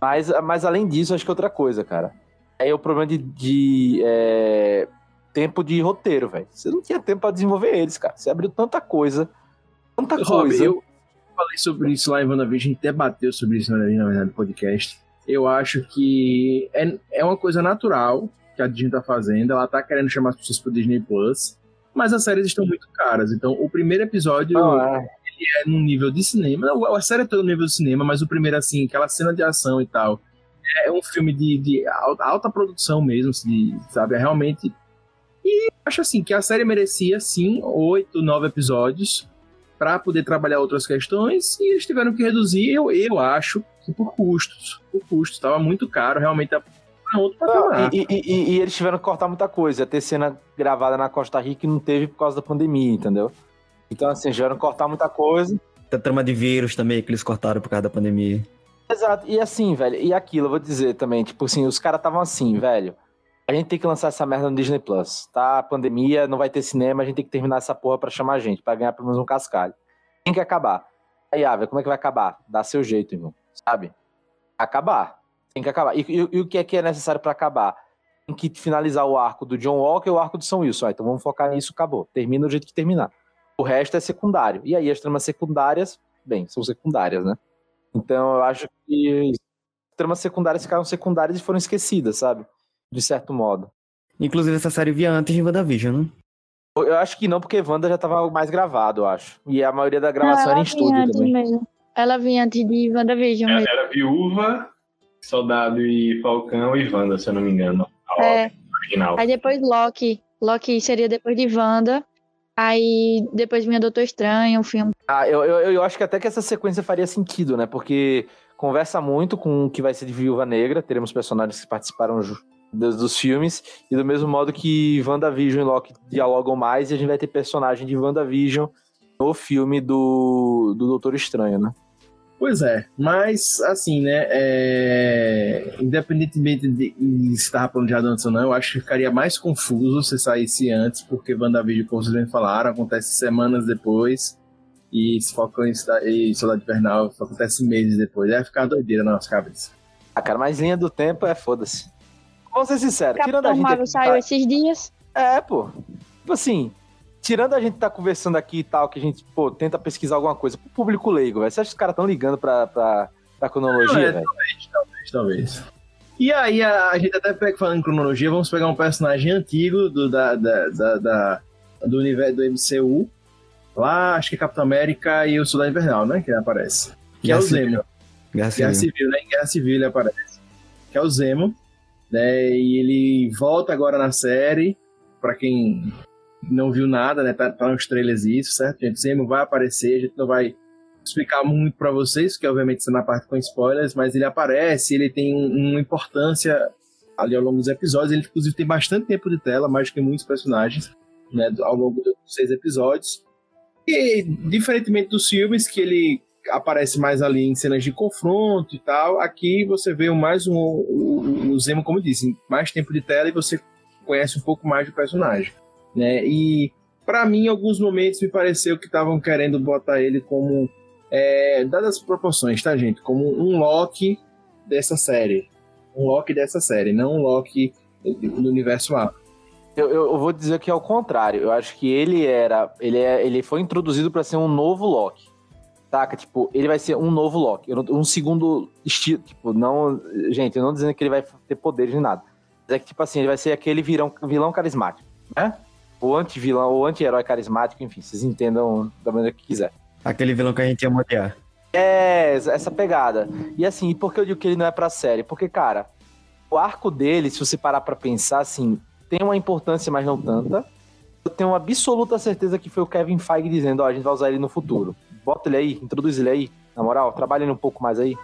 Mas, mas além disso, acho que é outra coisa, cara. É o problema de, de, é, tempo de roteiro, velho. Você não tinha tempo pra desenvolver eles, cara. Você abriu tanta coisa, tanta Rob, coisa. eu falei sobre isso lá em WandaVision, a gente debateu sobre isso na verdade no podcast. Eu acho que é, é uma coisa natural que a Disney tá fazendo. Ela tá querendo chamar as pessoas pro Disney Plus, mas as séries estão muito caras. Então, o primeiro episódio Não, é. é num nível de cinema. Não, A série é toda no nível de cinema, mas o primeiro, assim, aquela cena de ação e tal. É um filme de, de alta, produção mesmo, assim, sabe? É realmente. E acho assim que a série merecia, sim, oito, nove episódios para poder trabalhar outras questões e eles tiveram que reduzir, eu, eu acho, que por custos. Por custos. Estava muito caro, realmente patamar. Não, e, e- e- e eles tiveram que cortar muita coisa. Ia ter cena gravada na Costa Rica e não teve por causa da pandemia, entendeu? Então, assim, tiveram que cortar muita coisa. Tem trama de vírus também que eles cortaram por causa da pandemia. Exato. E assim, velho, e aquilo, eu vou dizer também, tipo assim, os caras estavam assim, velho. A gente tem que lançar essa merda no Disney Plus, tá? Pandemia, não vai ter cinema, a gente tem que terminar essa porra pra chamar a gente, pra ganhar pelo menos um cascalho. Tem que acabar. Aí, ah, velho, como é que vai acabar? Dá seu jeito, irmão. Sabe? Acabar. Tem que acabar. E, e- e o que é que é necessário pra acabar? tem que finalizar o arco do John Walker e o arco do São Wilson. Ah, então vamos focar nisso, acabou. Termina do jeito que terminar. O resto é secundário. E aí as tramas secundárias, bem, são secundárias, né? Então eu acho que as tramas secundárias ficaram secundárias e foram esquecidas, sabe? De certo modo. Inclusive essa série via antes de WandaVision, né? Eu acho que não, porque Wanda já tava mais gravado, eu acho. E a maioria da gravação Não, era em estúdio também. mesmo. Ela vinha antes de WandaVision Ela mesmo. era viúva, soldado e Falcão e Wanda, se eu não me engano. É. original. Aí depois Loki. Loki seria depois de Wanda. Aí depois vinha Doutor Estranho, um filme. Ah, eu, eu, eu acho que até que essa sequência faria sentido, né? Porque conversa muito com o que vai ser de Viúva Negra. Teremos personagens que participaram dos, dos filmes. E do mesmo modo que WandaVision e Loki dialogam mais. E a gente vai ter personagem de WandaVision no filme do, do Doutor Estranho, né? Pois é, mas assim, né? é, Independentemente de de se estava planejado antes ou não, eu acho que ficaria mais confuso se saísse antes, porque WandaVision, como vocês bem falaram, acontece semanas depois, e se Falcão e Sta- e Soldado Invernal só acontece meses depois. Aí ficar doideira na nossa cabeça. Ah, cara, mas linha do tempo é foda-se. Vamos ser sinceros, tirando a Capitão gente. Marvel aqui, saiu tá- esses dias. É, pô. Tipo assim, tirando a gente tá conversando aqui e tal, que a gente, pô, tenta pesquisar alguma coisa pro público leigo, velho. Você acha que os caras tão ligando pra, pra, pra cronologia, Não, é, velho? Talvez, talvez. E aí, a, a gente até pega falando em cronologia, vamos pegar um personagem antigo do, da, da, da- da- do universo do MCU. Lá, acho que é Capitão América e o Soldado Invernal, né? Que aparece. Que é Guerra o Civil. Zemo. Guerra Guerra Civil. Civil, né? Em Guerra Civil ele aparece. Que é o Zemo. Né? E ele volta agora na série. Pra quem não viu nada, né? Tá, tá nos trailers isso, certo? Gente, Zemo vai aparecer, a gente não vai explicar muito pra vocês, que obviamente está na parte com spoilers, mas ele aparece, ele tem um- uma importância ali ao longo dos episódios. Ele, inclusive, tem bastante tempo de tela, mais do que muitos personagens, né? Ao longo dos seis episódios. E, diferentemente dos filmes, que ele aparece mais ali em cenas de confronto e tal, aqui você vê mais um, o, o Zemo, como disse, mais tempo de tela e você conhece um pouco mais do personagem, né? E para mim, em alguns momentos me pareceu que estavam querendo botar ele como, é, dadas as proporções, tá, gente? Como um Loki dessa série, um Loki dessa série, não um Loki do universo Marvel. Eu, eu, vou dizer que é o contrário. Eu acho que ele era. Ele, é, ele foi introduzido pra ser um novo Loki. Saca? Tipo, ele vai ser um novo Loki. Um segundo estilo. Tipo, não. Gente, eu não dizendo que ele vai ter poderes nem nada. Mas é que, tipo assim, ele vai ser aquele virão, vilão carismático, né? O anti-vilão, o anti-herói carismático, enfim, vocês entendam da maneira que quiser. Aquele vilão que a gente ia odiar. É, essa pegada. E assim, e por que eu digo que ele não é pra série? Porque, cara, o arco dele, se você parar pra pensar, assim, tem uma importância, mas não tanta. Eu tenho uma absoluta certeza que foi o Kevin Feige dizendo, ó, a gente vai usar ele no futuro. Bota ele aí, introduz ele aí. Na moral, trabalha ele um pouco mais aí.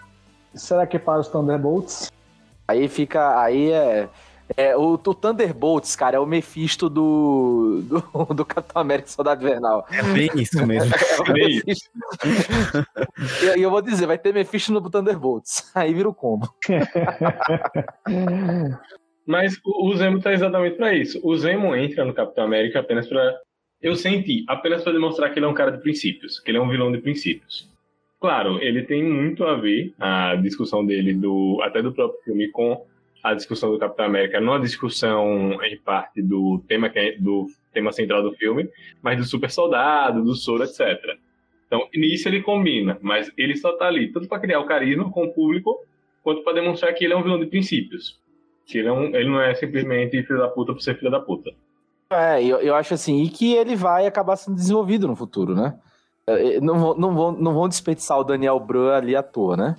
Será que é para os Thunderbolts? Aí fica. Aí é. É o, o Thunderbolts, cara, é o Mephisto do, do, do Capitão América Soldado Invernal. É bem isso mesmo. É o Bem Mephisto. e, e eu vou dizer, vai ter Mephisto no Thunderbolts. Aí vira o combo. Mas o o Zemo tá exatamente pra isso. O Zemo entra no Capitão América apenas pra. Eu senti, apenas pra demonstrar que ele é um cara de princípios, que ele é um vilão de princípios. Claro, ele tem muito a ver, a discussão dele, do até do próprio filme, com a discussão do Capitão América, não a discussão em parte do tema, que é- do tema central do filme, mas do super soldado, do soro, etc. Então, nisso ele combina, mas ele só tá ali, tanto pra criar o carisma com o público, quanto pra demonstrar que ele é um vilão de princípios. Que ele, é um- ele não é simplesmente filho da puta por ser filho da puta. É, eu, eu acho assim, e que ele vai acabar sendo desenvolvido no futuro, né? É, Não, vão- não, vão, não vão desperdiçar o Daniel Bru ali à toa, né?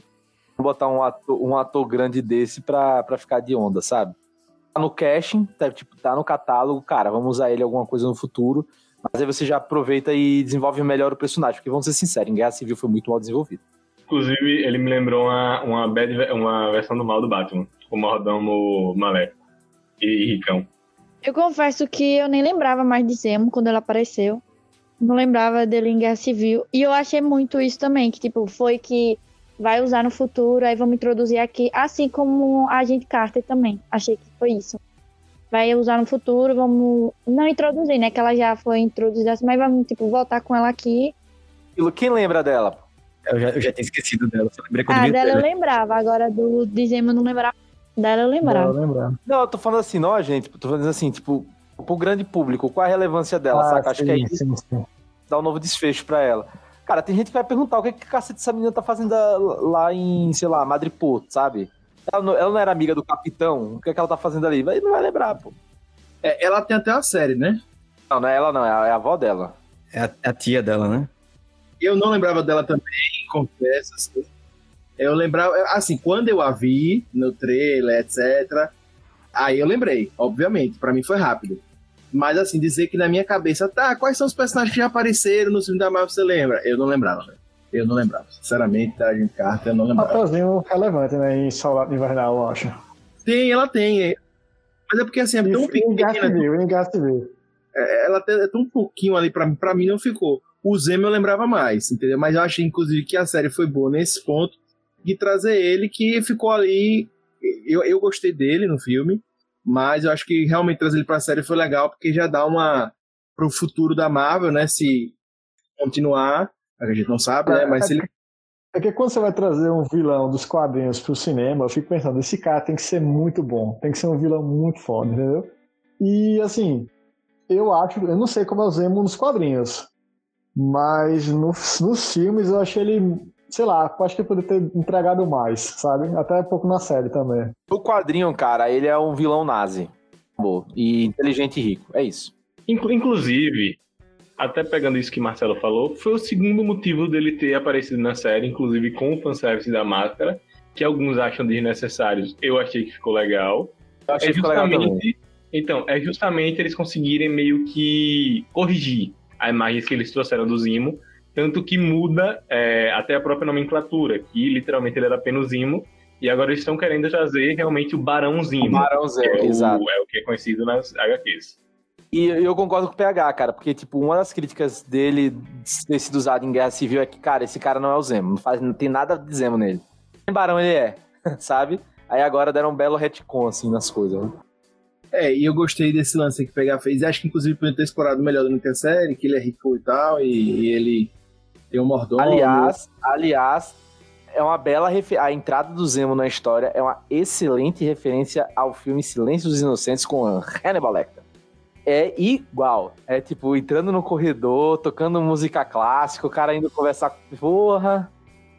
Botar um ator, um ator grande desse pra, pra ficar de onda, sabe? Tá no casting, tá, tipo, tá no catálogo, cara, vamos usar ele alguma coisa no futuro. Mas aí você já aproveita e desenvolve melhor o personagem, porque vamos ser sinceros, em Guerra Civil foi muito mal desenvolvido. Inclusive, ele me lembrou uma, uma, bad, uma versão do mal do Batman, o Mordomo Maléfico e Ricão. Eu confesso que eu nem lembrava mais de Zemo quando ele apareceu. Não lembrava dele em Guerra Civil. E eu achei muito isso também, que tipo, foi que vai usar no futuro, aí vamos introduzir aqui, assim como a Agente Carter também. Achei que foi isso. Vai usar no futuro, vamos. Não introduzir, né? Que ela já foi introduzida, assim, mas vamos, tipo, voltar com ela aqui. Quem lembra dela? Eu já, eu já tinha esquecido dela, só lembrei quando Ah, dela eu lembrava, agora do de Zemo eu não lembrava. Dela eu lembrava. Dela eu lembrava. Não, eu tô falando assim, não, gente. Tô falando assim, tipo, pro grande público, qual a relevância dela, Ah, saca? Acho que é sim, isso sim, sim. dá um novo desfecho pra ela. Cara, tem gente que vai perguntar o que, que cacete essa menina tá fazendo lá em, sei lá, Madripoor, sabe? Ela não, ela não era amiga do capitão? O que, é que ela tá fazendo ali? Vai, não vai lembrar, pô. É, ela tem até uma série, né? Não, não é ela, não, é a, é a avó dela. É a, é a tia dela, né? Eu não lembrava dela também, confesso. assim. Eu lembrava, assim, quando eu a vi no trailer, etc. Aí eu lembrei, obviamente, pra mim foi rápido. Mas assim, dizer que na minha cabeça, tá, quais são os personagens que já apareceram no filme da Marvel, você lembra? Eu não lembrava, velho. Eu não lembrava. Sinceramente, da gente Carter, eu não lembrava. papelzinho relevante, né? Em Soldado Invernal, eu acho. Tem, ela tem. Mas é porque assim, é tão E em pequena, em Guerra Civil. é, ela tem- é tão pouquinho ali pra mim, pra mim não ficou. O Zemo eu lembrava mais, entendeu? Mas eu achei, inclusive, que a série foi boa nesse ponto de trazer ele que ficou ali. Eu, eu gostei dele no filme, mas eu acho que realmente trazer ele pra série foi legal, porque já dá uma. pro futuro da Marvel, né? Se continuar, a gente não sabe, né? Mas se ele. É que quando você vai trazer um vilão dos quadrinhos pro cinema, eu fico pensando, esse cara tem que ser muito bom, tem que ser um vilão muito foda, entendeu? E assim, eu acho, eu não sei como é o Zemo nos quadrinhos, mas no- nos filmes eu achei ele, sei lá, eu acho que ele poderia ter entregado mais, sabe? Até um pouco na série também. O quadrinho, cara, ele é um vilão nazi. Boa. E inteligente e rico. É isso. Inclu- Inclusive, até pegando isso que Marcelo falou, foi o segundo motivo dele ter aparecido na série, inclusive com o fanservice da máscara, que alguns acham desnecessários. Eu achei que ficou legal. Eu achei É que ficou legal também. justamente, então, é justamente eles conseguirem meio que corrigir a imagem que eles trouxeram do Zimo, tanto que muda é, até a própria nomenclatura, que literalmente ele era apenas Zimo, e agora eles estão querendo trazer realmente o Barão Zimo. O Barão é o, exato. é o que é conhecido nas HQs. E eu concordo com o PH, cara, porque, tipo, uma das críticas dele ter sido usado em Guerra Civil é que, cara, esse cara não é o Zemo, não, faz, não tem nada de Zemo nele. Nem Barão ele é, sabe? Aí agora deram um belo retcon, assim, nas coisas. né? É, e eu gostei desse lance que o PH fez. Acho que, inclusive, podia ter explorado melhor durante a série, que ele é rico e tal, e, e ele tem um mordomo. Aliás, aliás, é uma bela refe- a entrada do Zemo na história é uma excelente referência ao filme Silêncio dos Inocentes com Hannibal Lecter. É igual. É tipo, entrando no corredor, tocando música clássica, o cara indo conversar com. Porra.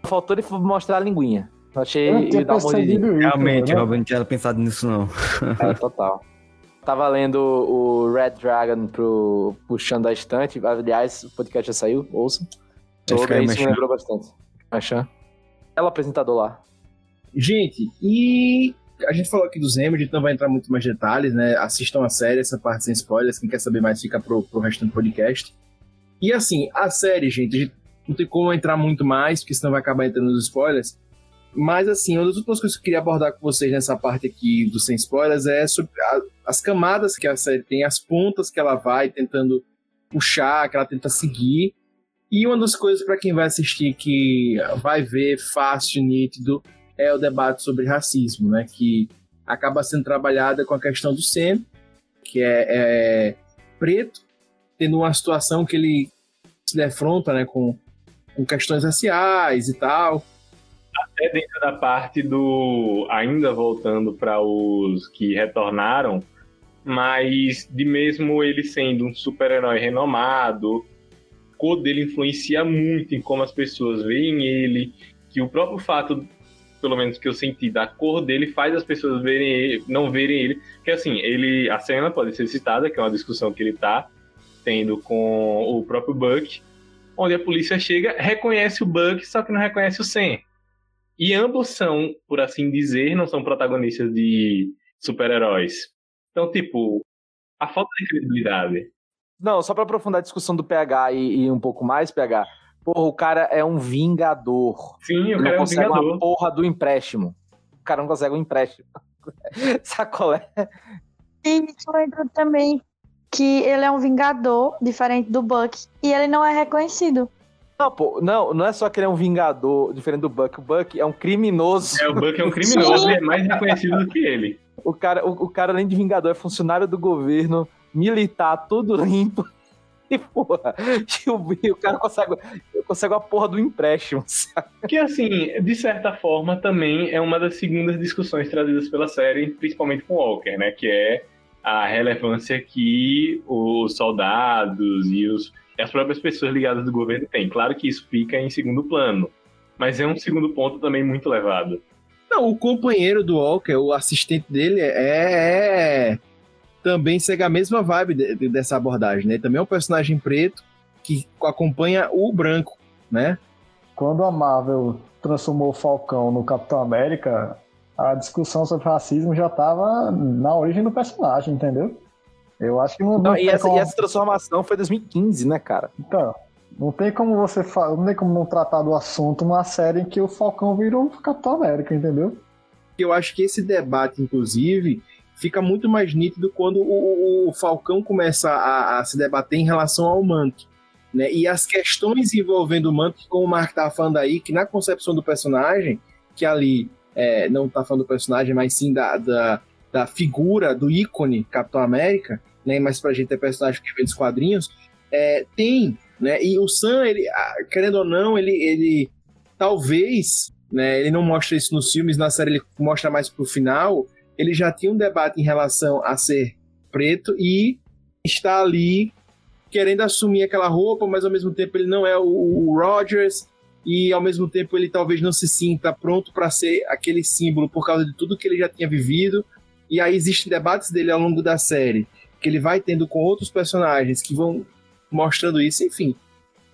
Faltou ele mostrar a linguinha. Eu achei Eu tinha dar. Realmente, né? Robin, não tinha pensado nisso, não. É, total. Tava lendo o Red Dragon pro Puxando a Estante. Aliás, o podcast já saiu, ouçam. Vai Sobre isso me lembrou bastante. Machan. O apresentador lá. Gente, e a gente falou aqui do Zemo, a gente não vai entrar muito mais detalhes, né? Assistam a série, essa parte sem spoilers. Quem quer saber mais fica pro, pro resto do podcast. E assim, a série, gente, a gente não tem como entrar muito mais, porque senão vai acabar entrando nos spoilers. Mas assim, uma das últimas coisas que eu queria abordar com vocês nessa parte aqui do sem spoilers é sobre a- as camadas que a série tem, as pontas que ela vai tentando puxar, que ela tenta seguir. E uma das coisas para quem vai assistir que vai ver fácil, nítido, é o debate sobre racismo, né? Que acaba sendo trabalhada com a questão do Sam, que é, é preto, tendo uma situação que ele se defronta, né? Com, com questões raciais e tal. Até dentro da parte do. Ainda voltando para os que retornaram, mas de mesmo ele sendo um super-herói renomado, cor dele influencia muito em como as pessoas veem ele, que o próprio fato, pelo menos que eu senti, da cor dele faz as pessoas verem ele, não verem ele. Que assim, ele. A cena pode ser citada, que é uma discussão que ele tá tendo com o próprio Buck, onde a polícia chega, reconhece o Buck, só que não reconhece o Sam. E ambos são, por assim dizer, não são protagonistas de super-heróis. Então, tipo, a falta de credibilidade. Não, só pra aprofundar a discussão do PH e, e um pouco mais, PH. Porra, o cara é um vingador. Sim, o não cara é um consegue uma vingador. porra do empréstimo. O cara não consegue um empréstimo. Sacolé. E isso entra também que ele é um vingador, diferente do Buck, e ele não é reconhecido. Não, pô, não, não é só que ele é um vingador diferente do Buck. O Buck é um criminoso. É, o Buck é um criminoso e é mais reconhecido do que ele. O cara, o, o cara, além de vingador, é funcionário do governo, militar, tudo limpo. E, porra, e o, o cara consegue, consegue a porra do empréstimo, sabe? Que, assim, de certa forma, também é uma das segundas discussões trazidas pela série, principalmente com Walker, né? Que é a relevância que os soldados e os, as próprias pessoas ligadas do governo têm. Claro que isso fica em segundo plano, mas é um segundo ponto também muito levado. Não, o companheiro do Walker, o assistente dele, é, é também segue a mesma vibe de, de, dessa abordagem, né? Também é um personagem preto que acompanha o branco, né? Quando a Marvel transformou o Falcão no Capitão América, a discussão sobre racismo já estava na origem do personagem, entendeu? Eu acho que não, não, não e, essa, como... e, essa, transformação foi 2015, né, cara? Então, não tem como você não tem como não tratar do assunto numa série em que o Falcão virou Capitão América, entendeu? Eu acho que esse debate, inclusive, fica muito mais nítido quando o, o Falcão começa a, a, se debater em relação ao manto. Né? E as questões envolvendo o manto, como o Mark estava falando aí, que na concepção do personagem, que ali é, não está falando do personagem, mas sim da, da, da, figura, do ícone Capitão América, né? mas para a gente é personagem que vem dos quadrinhos, é, tem né? E o Sam, ele, querendo ou não, ele, ele talvez, né, ele não mostra isso nos filmes, na série ele mostra mais pro final, ele já tinha um debate em relação a ser preto e está ali querendo assumir aquela roupa, mas ao mesmo tempo ele não é o, o Rogers e ao mesmo tempo ele talvez não se sinta pronto para ser aquele símbolo por causa de tudo que ele já tinha vivido. E aí existem debates dele ao longo da série que ele vai tendo com outros personagens que vão mostrando isso, enfim.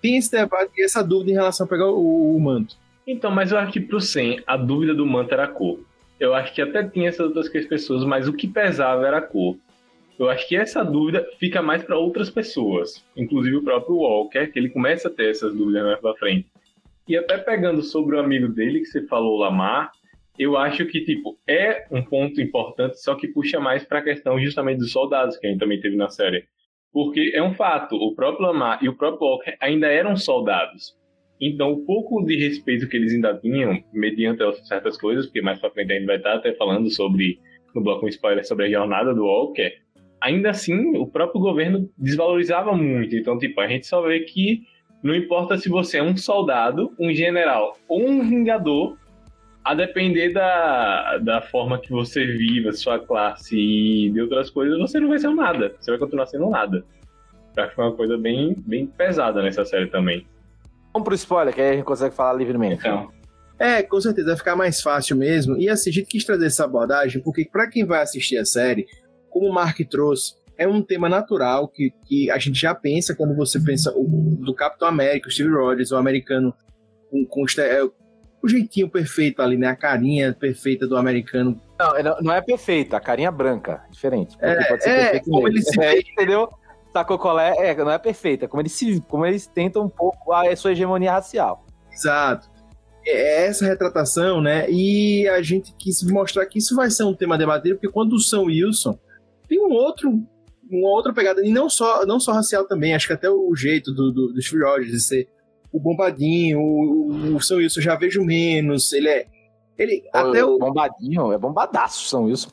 Tem esse debate e essa dúvida em relação a pegar o, o manto. Então, mas eu acho que pro Sen, a dúvida do manto era a cor. Eu acho que até tinha essas outras pessoas, mas o que pesava era a cor. Eu acho que essa dúvida fica mais para outras pessoas, inclusive o próprio Walker, que ele começa a ter essas dúvidas mais pra frente. E até pegando sobre o amigo dele que você falou, Lamar, eu acho que tipo é um ponto importante, só que puxa mais para a questão justamente dos soldados que a gente também teve na série. Porque é um fato, o próprio Lamar e o próprio Walker ainda eram soldados. Então, o pouco de respeito que eles ainda tinham, mediante certas coisas, porque mais pra frente a gente vai estar até falando sobre, no bloco um spoiler, sobre a jornada do Walker, ainda assim, o próprio governo desvalorizava muito. Então, tipo, a gente só vê que não importa se você é um soldado, um general ou um vingador, a depender da, da forma que você viva, sua classe e de outras coisas, você não vai ser um nada. Você vai continuar sendo um nada. Acho que foi uma coisa bem, bem pesada nessa série também. Vamos pro spoiler, que aí a gente consegue falar livremente. Então. É, com certeza, vai ficar mais fácil mesmo. E assim, a gente quis trazer essa abordagem, porque para quem vai assistir a série, como o Mark trouxe, é um tema natural que, que a gente já pensa quando você pensa o, do Capitão América, o Steve Rogers, o americano com, com, o jeitinho perfeito ali, né? A carinha perfeita do americano. Não, não é perfeita, a carinha branca, diferente. É, pode ser é como ele se é, entendeu? Sacou qual é? é? Não é perfeita, como eles, se, como eles tentam um pouco a sua hegemonia racial. Exato. É essa retratação, né? E a gente quis mostrar que isso vai ser um tema debatido, porque quando o São Wilson tem um outro, uma outra pegada, e não só, não só racial também, acho que até o jeito do, do, do Steve Rogers de ser o Bombadinho, o, o São Wilson já vejo menos, ele é. Ele, o, até o. Bombadinho, é bombadaço São Wilson.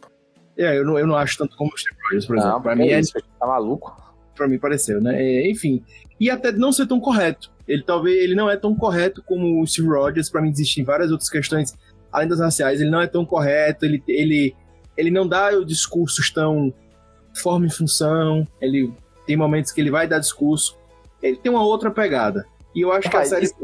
É, eu não, eu não acho tanto como o Steve Rogers, por exemplo. pra mim é. Isso, tá maluco? Pra mim pareceu, né? É, enfim. E até não ser tão correto. Ele talvez ele não é tão correto como o Steve Rogers. Pra mim existem várias outras questões, além das raciais. Ele não é tão correto, ele, ele, ele não dá discursos tão forma e função. Ele tem momentos que ele vai dar discurso. Ele tem uma outra pegada. E eu acho que a série. Isso,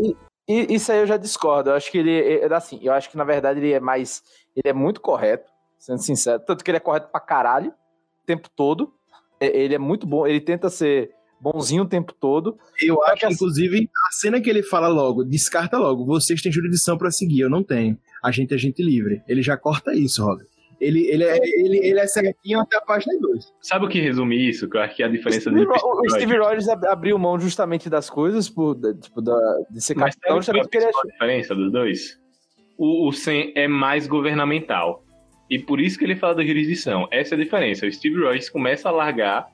isso aí eu já discordo. Eu acho que ele é assim. Eu acho que na verdade ele é mais. Ele é muito correto, sendo sincero. Tanto que ele é correto pra caralho o tempo todo. Ele é muito bom. Ele tenta ser bonzinho o tempo todo. Eu acho, que, assim inclusive, a cena que ele fala logo, descarta logo. Vocês têm jurisdição para seguir, eu não tenho. A gente é gente livre. Ele já corta isso, Robert. Ele, ele, é, ele, ele é certinho até a página 2. Sabe o que resume isso? Que eu acho que é a diferença do O Steve Rogers abriu mão justamente das coisas, por, tipo, da, de ser Mas capitão, justamente porque ele a diferença dos dois? O, o Sam é mais governamental. E por isso que ele fala da jurisdição. Essa é a diferença. O Steve Rogers começa a largar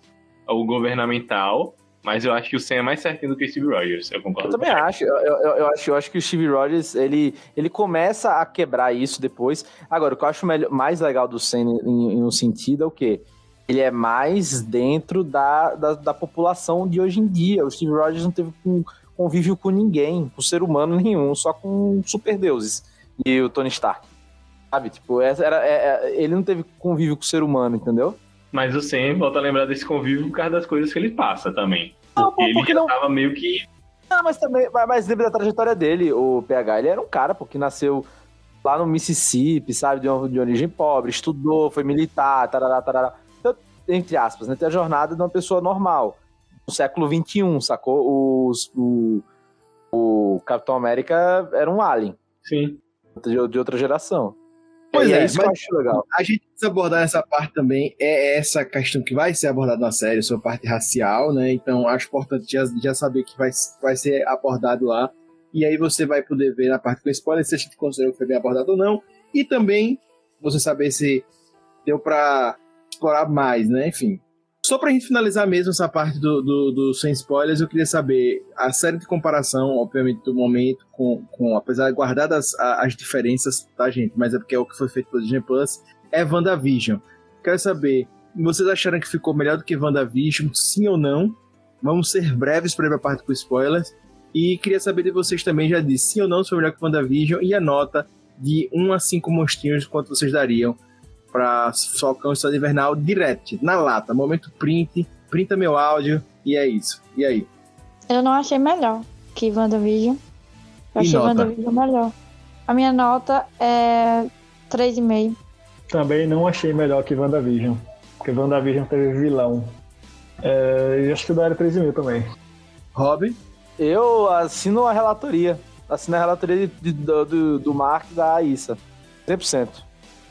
o governamental mas eu acho que o Sam é mais certinho do que o Steve Rogers, eu concordo. Eu também acho. Eu, eu, eu, acho. eu acho que o Steve Rogers, ele, ele começa a quebrar isso depois. Agora, o que eu acho mais legal do Sam em, em um sentido é o quê? ele é mais dentro da, da, da população de hoje em dia. O Steve Rogers não teve convívio com ninguém, com ser humano nenhum, só com superdeuses. E o Tony Stark. Sabe? Tipo, essa era, é, é, ele não teve convívio com o ser humano, entendeu? Mas o Sam volta a lembrar desse convívio por causa das coisas que ele passa também. Não, Porque porque ele não- tava meio que. Ah, mas também, mas, lembra da trajetória dele, o PH. Ele era um cara, pô, que nasceu lá no Mississippi, sabe, de, uma- de origem pobre, estudou, foi militar, tarará, tarará. Então, entre aspas, né? Tem a jornada de uma pessoa normal. No século XXI, sacou? Os, o, o Capitão América era um alien Sim. de, de outra geração. Pois e é, isso que eu acho legal. A gente precisa abordar essa parte também, é essa questão que vai ser abordada na série, sobre a parte racial, né? Então acho importante já, já saber que vai, vai ser abordado lá. E aí você vai poder ver na parte com spoiler se a gente considerou que foi bem abordado ou não. E também você saber se deu pra explorar mais, né? Enfim. Só pra gente finalizar mesmo essa parte do, do, do sem spoilers, eu queria saber a série de comparação, obviamente, do momento, com, com apesar de guardadas a- as diferenças, tá, gente? Mas é porque é o que foi feito pelo Disney Plus, é WandaVision. Quero saber, vocês acharam que ficou melhor do que WandaVision? Sim ou não? Vamos ser breves para ir pra parte com spoilers. E queria saber de vocês também, já disse, sim ou não se foi melhor que WandaVision e a nota de 1 a 5 monstrinhos, quanto vocês dariam para Falcão Estado Invernal direto, na lata, momento print, printa meu áudio e é isso. E aí? Eu não achei melhor que WandaVision. Eu E achei nota? WandaVision melhor. A minha nota é 3,5. Também não achei melhor que WandaVision. Porque WandaVision teve vilão. É, e acho que eu daria 3,5 também. Robin? Eu assino a relatoria. Assino a relatoria de- de- do, do, do Mark e da Aissa. 100%.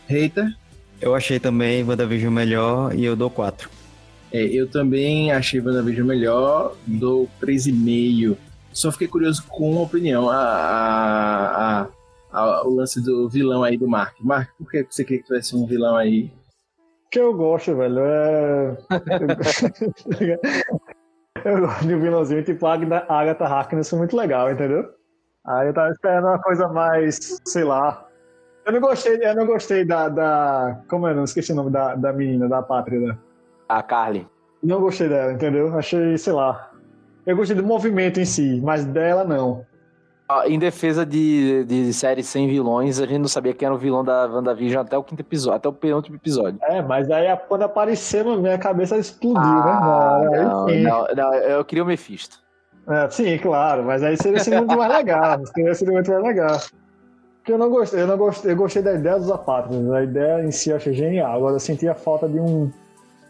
Hater? Eu achei também WandaVision melhor e eu dou 4. É, eu também achei WandaVision melhor, dou 3,5. Só fiquei curioso com a opinião, a, a- a- a- o lance do vilão aí do Mark. Mark, por que você queria que tivesse um vilão aí? que eu gosto, velho, é. eu gosto de um vilãozinho tipo a Agatha, Harkness, foi muito legal, entendeu? Aí eu tava esperando uma coisa mais, sei lá. Eu não gostei, eu não gostei da. da como é? Não esqueci o nome da, da menina, da pátria. né? A Carly. Não gostei dela, entendeu? Achei, sei lá. Eu gostei do movimento em si, mas dela não. Em defesa de, de séries sem vilões, a gente não sabia quem era o vilão da WandaVision até o quinto episódio, até o penúltimo episódio. É, mas aí quando apareceu na minha cabeça explodiu, Ah, né? Aí não, sim. não, não, eu queria o Mephisto. É, sim, claro, mas aí seria muito mais legal. Seria muito mais legal. Porque eu não gostei, eu não gostei, eu gostei da ideia dos apátridas. A ideia em si eu achei genial. Agora eu senti a falta de um,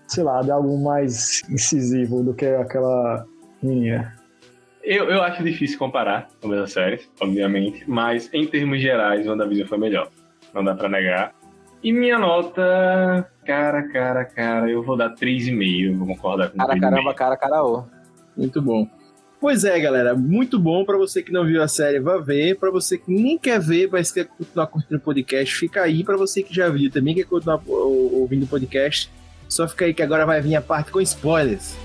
sei lá, de algo mais incisivo do que aquela menina. Eu, eu acho difícil comparar com as séries, obviamente, mas em termos gerais, WandaVision foi melhor. Não dá pra negar. E minha nota. Cara, cara, cara, eu vou dar 3,5. Vou concordar com Cara, 3,5. caramba, cara, caraô. Muito bom. Pois é, galera, muito bom pra você que não viu a série, vá ver. Pra você que nem quer ver, mas quer continuar curtindo o podcast, fica aí. Pra você que já viu também quer continuar ou- ouvindo o podcast, só fica aí que agora vai vir a parte com spoilers.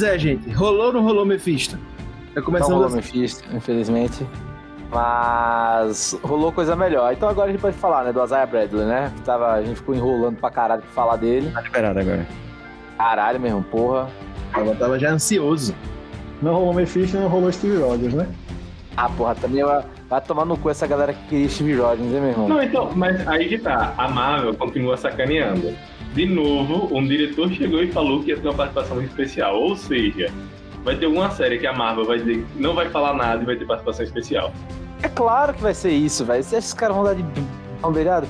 Pois é, gente, rolou ou não rolou Mephisto? Já Não rolou assim. Mephisto, infelizmente. Mas rolou coisa melhor. Então agora a gente pode falar, né, do Isaiah Bradley, né? Tava, a gente ficou enrolando pra caralho pra falar dele. Tá liberado agora. Caralho mesmo, porra. Eu tava já ansioso. Não rolou Mephisto e não rolou Steve Rogers, né? Ah, porra, também vai, vai tomar no cu essa galera que queria Steve Rogers, hein, meu irmão? Não, então, mas aí que tá. A Marvel continua sacaneando. De novo, um diretor chegou e falou que ia ter uma participação especial. Ou seja, vai ter alguma série que a Marvel vai dizer que não vai falar nada e vai ter participação especial. É claro que vai ser isso, velho. Esses caras vão dar de. Não, ligado?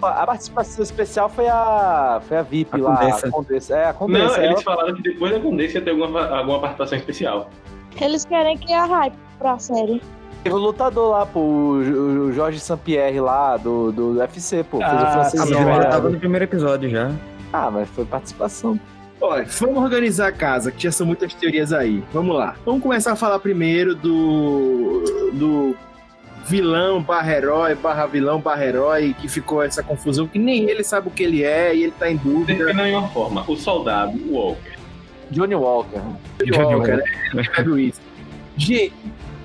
A participação especial foi a, foi a VIP A lá. Condessa. A Condessa. É, a Não, Condessa. eles ela- falaram que depois da Condessa ia ter alguma, alguma participação especial. Eles querem criar hype pra série. Teve o lutador lá, pô, o Jorge Sampierre lá, do, do UFC, pô. Fez o Ah, Ah, já lá. tava no primeiro episódio já. Ah, mas foi participação. Olha, vamos organizar a casa, que já são muitas teorias aí. Vamos lá. Vamos começar a falar primeiro do. do vilão barra herói, barra vilão barra herói, que ficou essa confusão, que nem ele sabe o que ele é e ele tá em dúvida. Definindo em uma forma, o soldado, o Walker. Johnny Walker. Johnny Walker, né? Ele bebe uísque. Gente,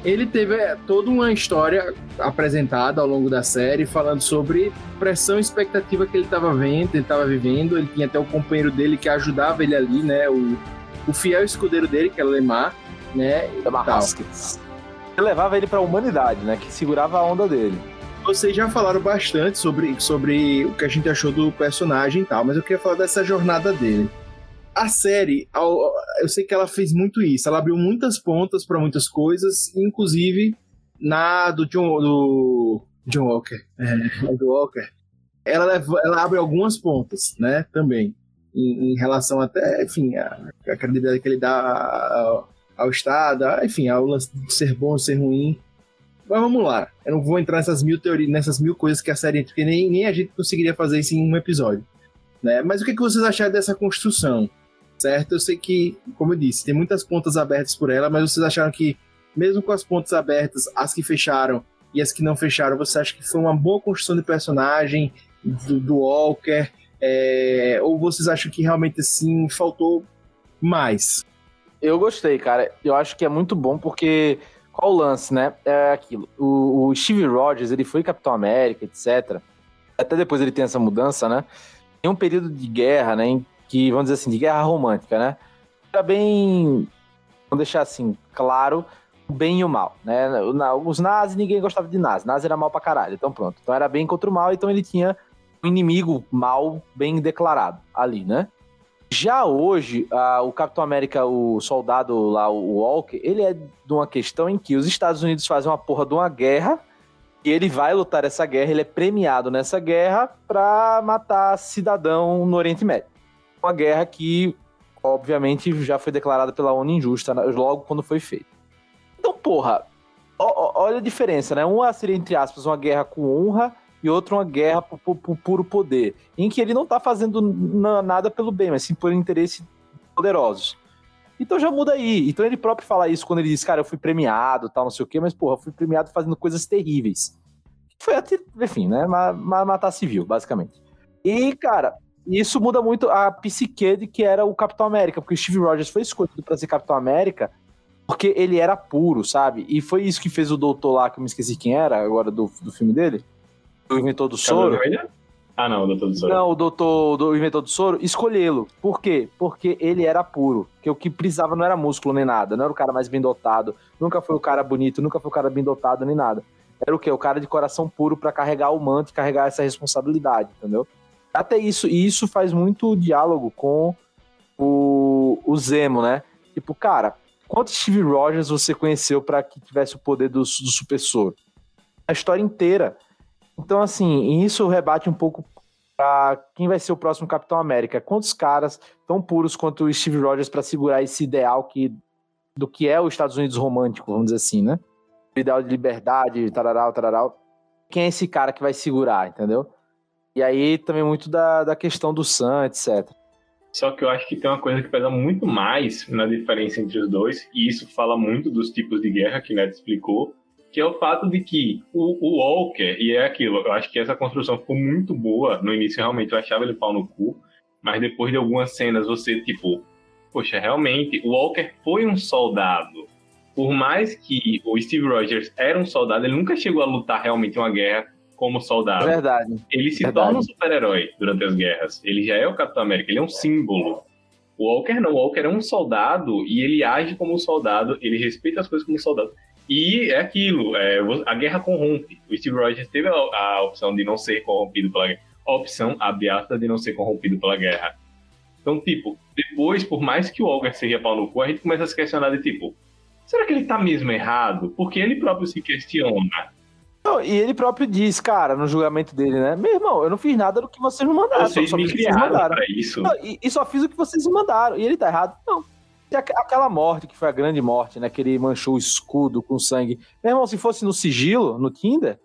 ele teve é, toda uma história apresentada ao longo da série falando sobre pressão e expectativa que ele estava vendo, ele estava vivendo. Ele tinha até o companheiro dele que ajudava ele ali, né? O, o fiel escudeiro dele, que o Lemar, né? Lemar tal. Haskins. Que levava ele pra humanidade, né? Que segurava a onda dele. Vocês já falaram bastante sobre, sobre o que a gente achou do personagem e tal, mas eu queria falar dessa jornada dele. A série, eu sei que ela fez muito isso, ela abriu muitas pontas para muitas coisas, inclusive na do John, do John Walker, é, do Walker. Ela, leva- ela abre algumas pontas, né, também, em, em relação até, enfim, a, a credibilidade que ele dá ao, ao Estado, a- enfim, ao lance de ser bom, ser ruim. Mas vamos lá. Eu não vou entrar nessas mil teorias, nessas mil coisas que a série porque nem, nem a gente conseguiria fazer isso em um episódio. Né? Mas o que, que vocês acharam dessa construção? Certo? Eu sei que, como eu disse, tem muitas pontas abertas por ela, mas vocês acharam que, mesmo com as pontas abertas, as que fecharam e as que não fecharam, você acha que foi uma boa construção de personagem do, do Walker? É, ou vocês acham que realmente assim faltou mais? Eu gostei, cara. Eu acho que é muito bom porque qual o lance, né? É aquilo. O, o Steve Rogers, ele foi Capitão América, etc. Até depois ele tem essa mudança, né? Tem um período de guerra, né? Em que, vamos dizer assim, de guerra romântica, né? Era bem. Vamos deixar assim, claro, o bem e o mal, né? Os nazis, ninguém gostava de nazis. Nazi era mal pra caralho, então pronto. Então era bem contra o mal, então ele tinha um inimigo mal bem declarado ali, né? Já hoje, ah, o Capitão América, o soldado lá, o Walker, ele é de uma questão em que os Estados Unidos fazem uma porra de uma guerra e ele vai lutar essa guerra, ele é premiado nessa guerra pra matar cidadão no Oriente Médio. Uma guerra que, obviamente, já foi declarada pela ONU injusta né, logo quando foi feita. Então, porra, olha a diferença, né? Uma seria, entre aspas, uma guerra com honra e outra uma guerra por, por- por puro poder, em que ele não tá fazendo na- nada pelo bem, mas sim por interesses poderosos. Então já muda aí. Então ele próprio fala isso quando ele diz, cara, eu fui premiado, tal, não sei o quê, mas, porra, eu fui premiado fazendo coisas terríveis. Foi até, enfim, né? ma- ma- Matar civil, basicamente. E, cara, isso muda muito a psique de que era o Capitão América, porque o Steve Rogers foi escolhido pra ser Capitão América porque ele era puro, sabe? E foi isso que fez o doutor lá, que eu me esqueci quem era agora do, do filme dele, o inventor do soro. Ah, não, o Doutor do Soro. Não, o doutor, do inventor do soro, escolhê-lo. Por quê? Porque ele era puro. Que o que precisava não era músculo nem nada. Não era o cara mais bem dotado. Nunca foi o cara bonito, nunca foi o cara bem dotado nem nada. Era o quê? O cara de coração puro pra carregar o manto e carregar essa responsabilidade, entendeu? Até isso, e isso faz muito diálogo com o, o Zemo, né? Tipo, cara, quantos Steve Rogers você conheceu pra que tivesse o poder do, do super? A história inteira. Então, assim, isso rebate um pouco pra quem vai ser o próximo Capitão América. Quantos caras tão puros quanto o Steve Rogers pra segurar esse ideal que, do que é os Estados Unidos romântico, vamos dizer assim, né? O ideal de liberdade, tararau, tararau. Quem é esse cara que vai segurar, entendeu? E aí também muito da, da questão do Sam, etc. Só que eu acho que tem uma coisa que pesa muito mais na diferença entre os dois, e isso fala muito dos tipos de guerra que Neto explicou, que é o fato de que o, o Walker, e é aquilo, eu acho que essa construção ficou muito boa. No início, realmente, eu achava ele pau no cu, mas depois de algumas cenas, você, tipo, poxa, realmente, o Walker foi um soldado. Por mais que o Steve Rogers era um soldado, ele nunca chegou a lutar realmente uma guerra como soldado. Verdade. Ele se Verdade. torna um super-herói durante as guerras. Ele já é o Capitão América, ele é um símbolo. O Walker não, o Walker é um soldado e ele age como um soldado, ele respeita as coisas como um soldado. E é aquilo, é, a guerra corrompe. O Steve Rogers teve a, a opção de não ser corrompido pela guerra. A opção, abre aspas, de não ser corrompido pela guerra. Então, tipo, depois, por mais que o Walker seja pau no cu, a gente começa a se questionar de tipo, será que ele tá mesmo errado? Porque ele próprio se questiona. Não, e ele próprio diz, cara, no julgamento dele, né? Meu irmão, eu não fiz nada do que vocês me mandaram. Vocês só me fiz o que criaram pra isso. Não, e, e só fiz o que vocês me mandaram. E ele tá errado? Não. E aqu- aquela morte, que foi a grande morte, né? Que ele manchou o escudo com sangue. Meu irmão, se fosse no sigilo, no Tinder,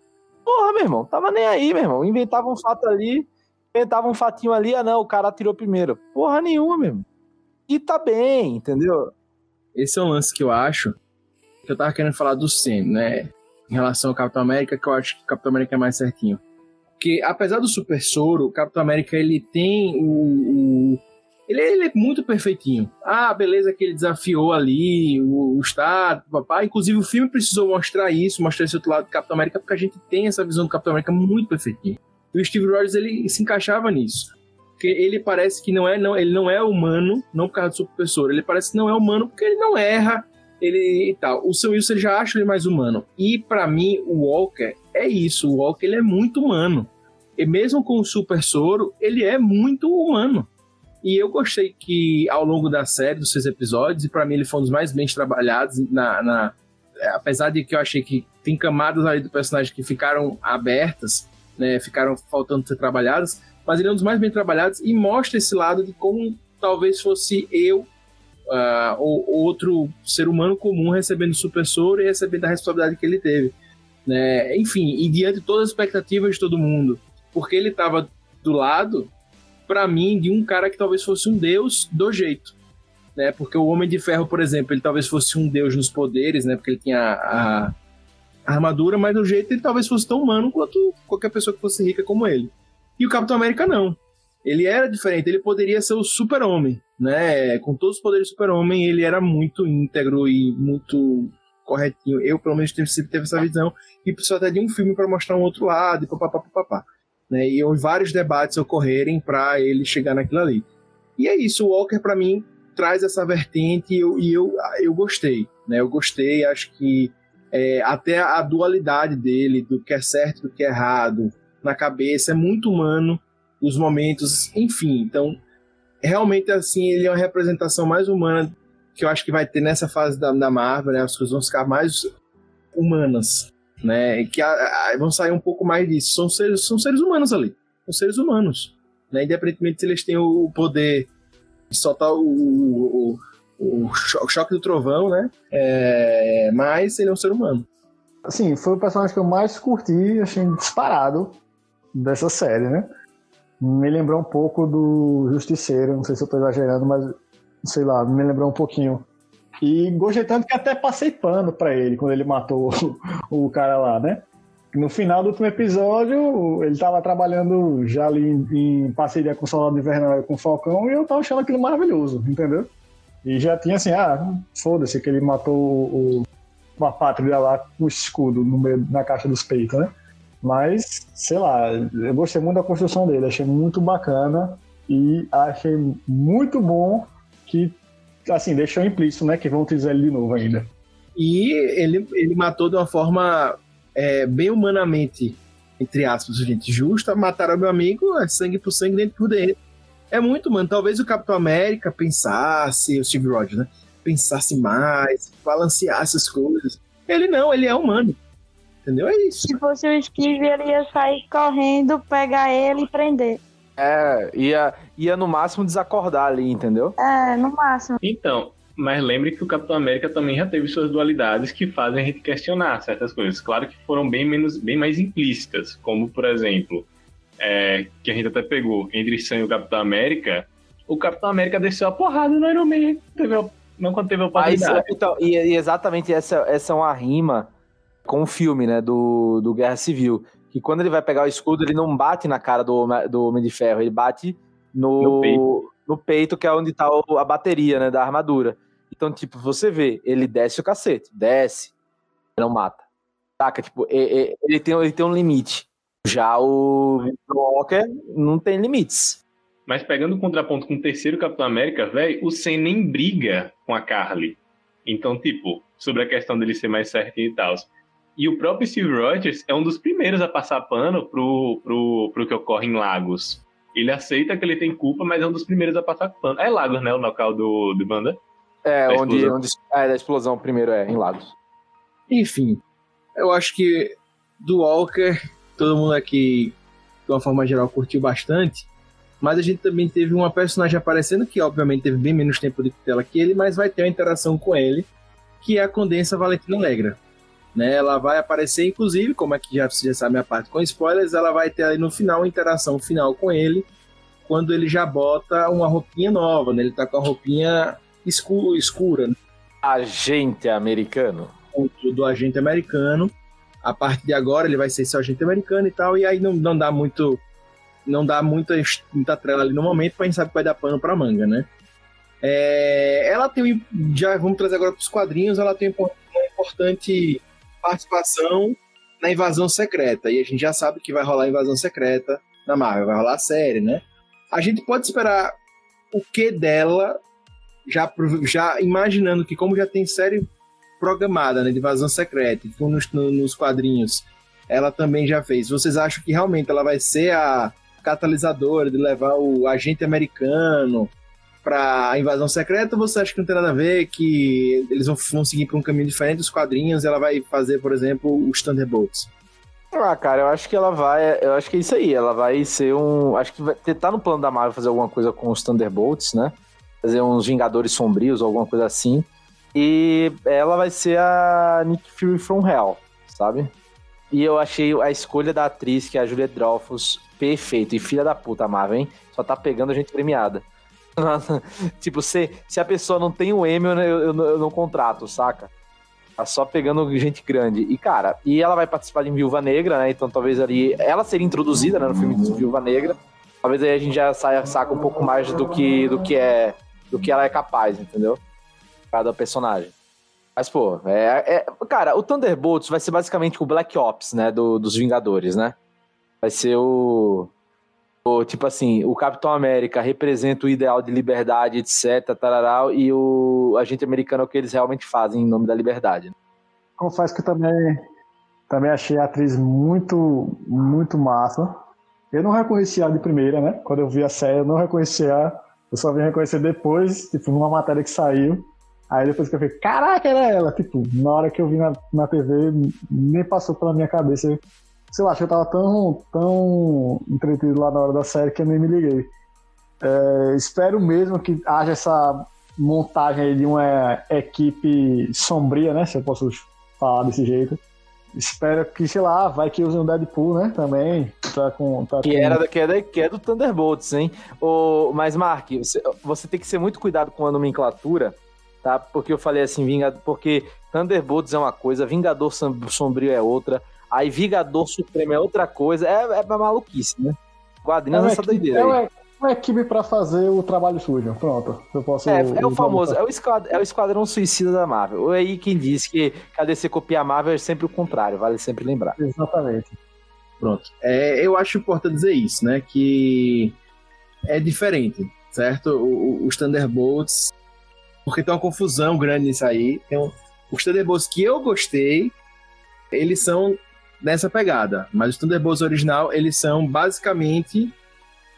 porra, meu irmão, tava nem aí, meu irmão. Inventava um fato ali, inventava um fatinho ali, ah não, o cara atirou primeiro. Porra nenhuma, meu irmão. E tá bem, entendeu? Esse é um lance que eu acho que eu tava querendo falar do Sam, né? Em relação ao Capitão América, que eu acho que o Capitão América é mais certinho. Porque apesar do Super Soro, o Capitão América ele tem o. o- ele, ele é muito perfeitinho. Ah, beleza, que ele desafiou ali o, o Estado, papai. Inclusive, o filme precisou mostrar isso, mostrar esse outro lado do Capitão América, porque a gente tem essa visão do Capitão América muito perfeitinho. E o Steve Rogers ele se encaixava nisso. Porque ele parece que não é, não, ele não é humano, não por causa do Super Soro. Ele parece que não é humano porque ele não erra, ele e tal. O Sam Wilson já acha ele mais humano. E pra mim, o Walker é isso. O Walker ele é muito humano. E mesmo com o Super Soro, ele é muito humano. E eu gostei que ao longo da série, dos seis episódios, e pra mim ele foi um dos mais bem trabalhados na, na- é, apesar de que eu achei que tem camadas ali do personagem que ficaram abertas, né, ficaram faltando ser trabalhadas, mas ele é um dos mais bem trabalhados e mostra esse lado de como talvez fosse eu ah, ou outro ser humano comum recebendo super soro e recebendo a responsabilidade que ele teve. Né? Enfim, e diante de todas as expectativas de todo mundo, porque ele estava do lado, para mim, de um cara que talvez fosse um deus do jeito. Né? Porque o Homem de Ferro, por exemplo, ele talvez fosse um deus nos poderes, né? porque ele tinha a, a armadura, mas do jeito ele talvez fosse tão humano quanto qualquer pessoa que fosse rica como ele. E o Capitão América não. Ele era diferente, ele poderia ser o super-homem, né? Com todos os poderes do super-homem, ele era muito íntegro e muito corretinho. Eu, pelo menos, sempre teve essa visão. E precisou até de um filme para mostrar um outro lado, e papapá, papapá. Né? E vários debates ocorrerem para ele chegar naquilo ali. E é isso, o Walker, para mim, traz essa vertente e eu, e eu, eu gostei. Né? Eu gostei, acho que é, até a dualidade dele, do que é certo e do que é errado, na cabeça, é muito humano, os momentos, enfim. Então, realmente, assim, ele é uma representação mais humana que eu acho que vai ter nessa fase da, da Marvel, né? As coisas vão ficar mais humanas, né? Que a- a- vão sair um pouco mais disso. São seres, são seres humanos ali. São seres humanos. Né? Independentemente se eles têm o poder de soltar o, o, o, o cho- o choque do trovão, né? É, mas ele é um ser humano. Assim, foi o personagem que eu mais curti, achei disparado dessa série, né? Me lembrou um pouco do Justiceiro, não sei se eu tô exagerando, mas sei lá, me lembrou um pouquinho. E gostei tanto que até passei pano pra ele quando ele matou o, o cara lá, né? No final do último episódio, ele tava trabalhando já ali em, em parceria com o Soldado Invernal e com o Falcão, e eu tava achando aquilo maravilhoso, entendeu? E já tinha assim, ah, foda-se que ele matou o, uma pátria lá com o escudo no meio, na caixa dos peitos, né? Mas, sei lá, eu gostei muito da construção dele, achei muito bacana e achei muito bom que, assim, deixou implícito, né, que vão utilizar ele de novo ainda. E ele, ele matou de uma forma é, bem humanamente, entre aspas, gente, justa. Mataram meu amigo, é sangue por sangue, dentro por dentro. É muito, mano. Talvez o Capitão América pensasse, o Steve Rogers, né? Pensasse mais, balanceasse as coisas. Ele não, ele é humano. Entendeu? É isso. Se fosse o Steve, ele ia sair correndo, pegar ele e prender. É, ia, ia no máximo desacordar ali, entendeu? É, no máximo. Então, mas lembre que o Capitão América também já teve suas dualidades que fazem a gente questionar certas coisas. Claro que foram bem, menos, bem mais implícitas, como, por exemplo, é, que a gente até pegou entre Sam e o Capitão América. O Capitão América desceu a porrada no Iron Man. Teve, não quando teve a oportunidade. então, e, e exatamente essa, essa é uma rima com o filme, né, do, do Guerra Civil. Que quando ele vai pegar o escudo, ele não bate na cara do, do Homem de Ferro, ele bate no, No peito. no peito, que é onde tá a bateria, né, da armadura. Então, tipo, você vê, ele desce o cacete, desce, não mata. Saca? Tipo, ele tem, ele tem um limite. Já o Walker não tem limites. Mas pegando o contraponto com o terceiro Capitão América, velho, o Sam nem briga com a Carly. Então, tipo, sobre a questão dele ser mais certinho e tal. E o próprio Steve Rogers é um dos primeiros a passar pano pro, pro, pro que ocorre em Lagos. Ele aceita que ele tem culpa, mas é um dos primeiros a passar pano. É Lagos, né? O local do, do banda. É, Da onde, explosão. onde. É, da explosão primeiro é, em Lagos. Enfim, eu acho que do Walker, todo mundo aqui, de uma forma geral, curtiu bastante. Mas a gente também teve uma personagem aparecendo que, obviamente, teve bem menos tempo de tela que ele, mas vai ter uma interação com ele, que é a Condensa Valentina Alegra. Né, ela vai aparecer, inclusive, como aqui já, já sabe a parte com spoilers, ela vai ter ali no final uma interação final com ele, quando ele já bota uma roupinha nova, né? Ele tá com a roupinha escura. escura né? Agente americano. Do, do agente americano. A partir de agora ele vai ser esse agente americano e tal, e aí não, não dá muito. Não dá muita, muita trela ali no momento, mas a gente sabe que vai dar pano pra manga, né? É, ela tem. Já vamos trazer agora para os quadrinhos, ela tem uma importante participação na invasão secreta. E a gente já sabe que vai rolar invasão secreta na Marvel, vai rolar a série, né? A gente pode esperar o que dela, já, já imaginando que, como já tem série programada né, de invasão secreta, e nos, nos quadrinhos ela também já fez. Vocês acham que realmente ela vai ser a catalisadora de levar o agente americano para a invasão secreta ou você acha que não tem nada a ver, que eles vão, vão seguir para um caminho diferente dos quadrinhos e ela vai fazer, por exemplo, os Thunderbolts? Ah, cara, eu acho que ela vai. Eu acho que é isso aí. Ela vai ser um. Acho que vai tá no plano da Marvel fazer alguma coisa com os Thunderbolts, né? Fazer uns Vingadores Sombrios ou alguma coisa assim. E ela vai ser a Nick Fury from Hell, sabe? E eu achei a escolha da atriz, que é a Julia Dreyfus, perfeito. E filha da puta, Marvel, hein? Só tá pegando a gente premiada. Tipo, se, se a pessoa não tem o Emmy, eu, eu, eu não contrato, saca? Tá só pegando gente grande. E, cara, e ela vai participar de Viúva Negra, né? Então talvez ali. Ela seria introduzida né, no filme de Viúva Negra. Talvez aí a gente já saia, saca um pouco mais do que, do que é. Do que ela é capaz, entendeu? Cada personagem. Mas, pô, é, é, Cara, o Thunderbolts vai ser basicamente o Black Ops, né? Do, dos Vingadores, né? Vai ser o. tipo assim, o Capitão América representa o ideal de liberdade, etc. E o agente americano é o que eles realmente fazem em nome da liberdade. Né? Confesso que também, também achei a atriz muito, muito massa. Eu não reconheci ela de primeira, né? Quando eu vi a série, eu não reconhecia Eu só vim reconhecer depois, tipo, numa matéria que saiu. Aí depois que eu falei, caraca, era ela. Tipo, na hora que eu vi na, na TV, nem passou pela minha cabeça. Sei lá, acho que eu tava tão, tão entretido lá na hora da série que eu nem me liguei. É, espero mesmo que haja essa montagem aí de uma equipe sombria, né? Se eu posso falar desse jeito. Espero que, sei lá, vai que usem o Deadpool, né? Também. Tá com, tá que, com... Era, que, era, que é do Thunderbolts, hein? O, mas, Mark, você, você tem que ser muito cuidado com a nomenclatura tá? Porque eu falei assim, Vingador, porque Thunderbolts é uma coisa, Vingador Sombrio é outra, aí Vingador Supremo é outra coisa, é, é maluquice, né? Quadrinhos é essa doideira. É, é uma equipe para fazer o trabalho sujo, pronto. Eu posso, é, é o famoso, é o, esquadrão, é o esquadrão suicida da Marvel. É aí quem diz que a DC copia a Marvel é sempre o contrário, vale sempre lembrar. Exatamente. Pronto. É, eu acho importante dizer isso, né? Que é diferente, certo? O, os Thunderbolts porque tem uma confusão grande nisso aí. Tem um, os Thunderbolts que eu gostei, eles são nessa pegada. Mas os Thunderbolts original, eles são basicamente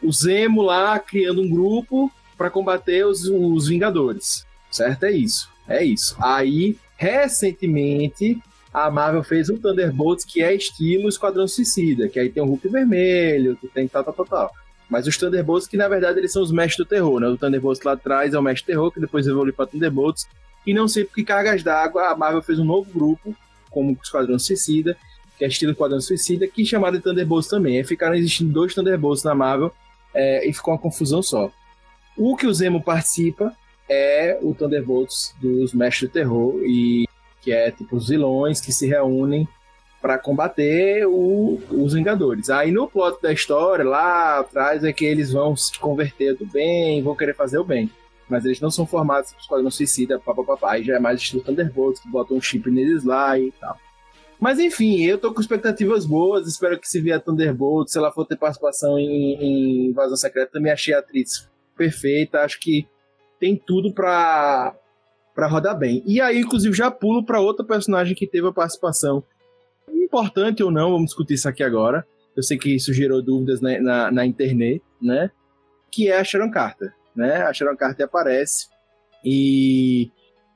o Zemo lá criando um grupo para combater os, os Vingadores. Certo? É isso. É isso. Aí, recentemente, a Marvel fez um Thunderbolts que é estilo Esquadrão Suicida, que aí tem o Hulk vermelho, que tem tal, tal, tal, tal. Mas os Thunderbolts, que na verdade eles são os mestres do terror, né? O Thunderbolts lá atrás é o mestre do terror, que depois evolui para Thunderbolts. E não sei por que cargas d'água, a Marvel fez um novo grupo, como o Esquadrão Suicida, que é estilo Esquadrão Suicida, que chamado de Thunderbolts também. Aí ficaram existindo dois Thunderbolts na Marvel é, e ficou uma confusão só. O que o Zemo participa é o Thunderbolts dos Mestres do Terror, e que é tipo os vilões que se reúnem para combater o, os Vingadores. Aí no plot da história, lá atrás, é que eles vão se converter do bem, vão querer fazer o bem. Mas eles não são formados como Esquadrão Suicida, papapá, e já é mais estilo Thunderbolts, que botam um chip neles lá e tal. Mas enfim, eu tô com expectativas boas, espero que se vier Thunderbolts, se ela for ter participação em, em Invasão Secreta, também achei a atriz perfeita, acho que tem tudo pra, pra rodar bem. E aí, inclusive, já pulo para outra personagem que teve a participação importante ou não, vamos discutir isso aqui agora. Eu sei que isso gerou dúvidas na, na, na internet, né? Que é a Sharon Carter, né? A Sharon Carter aparece e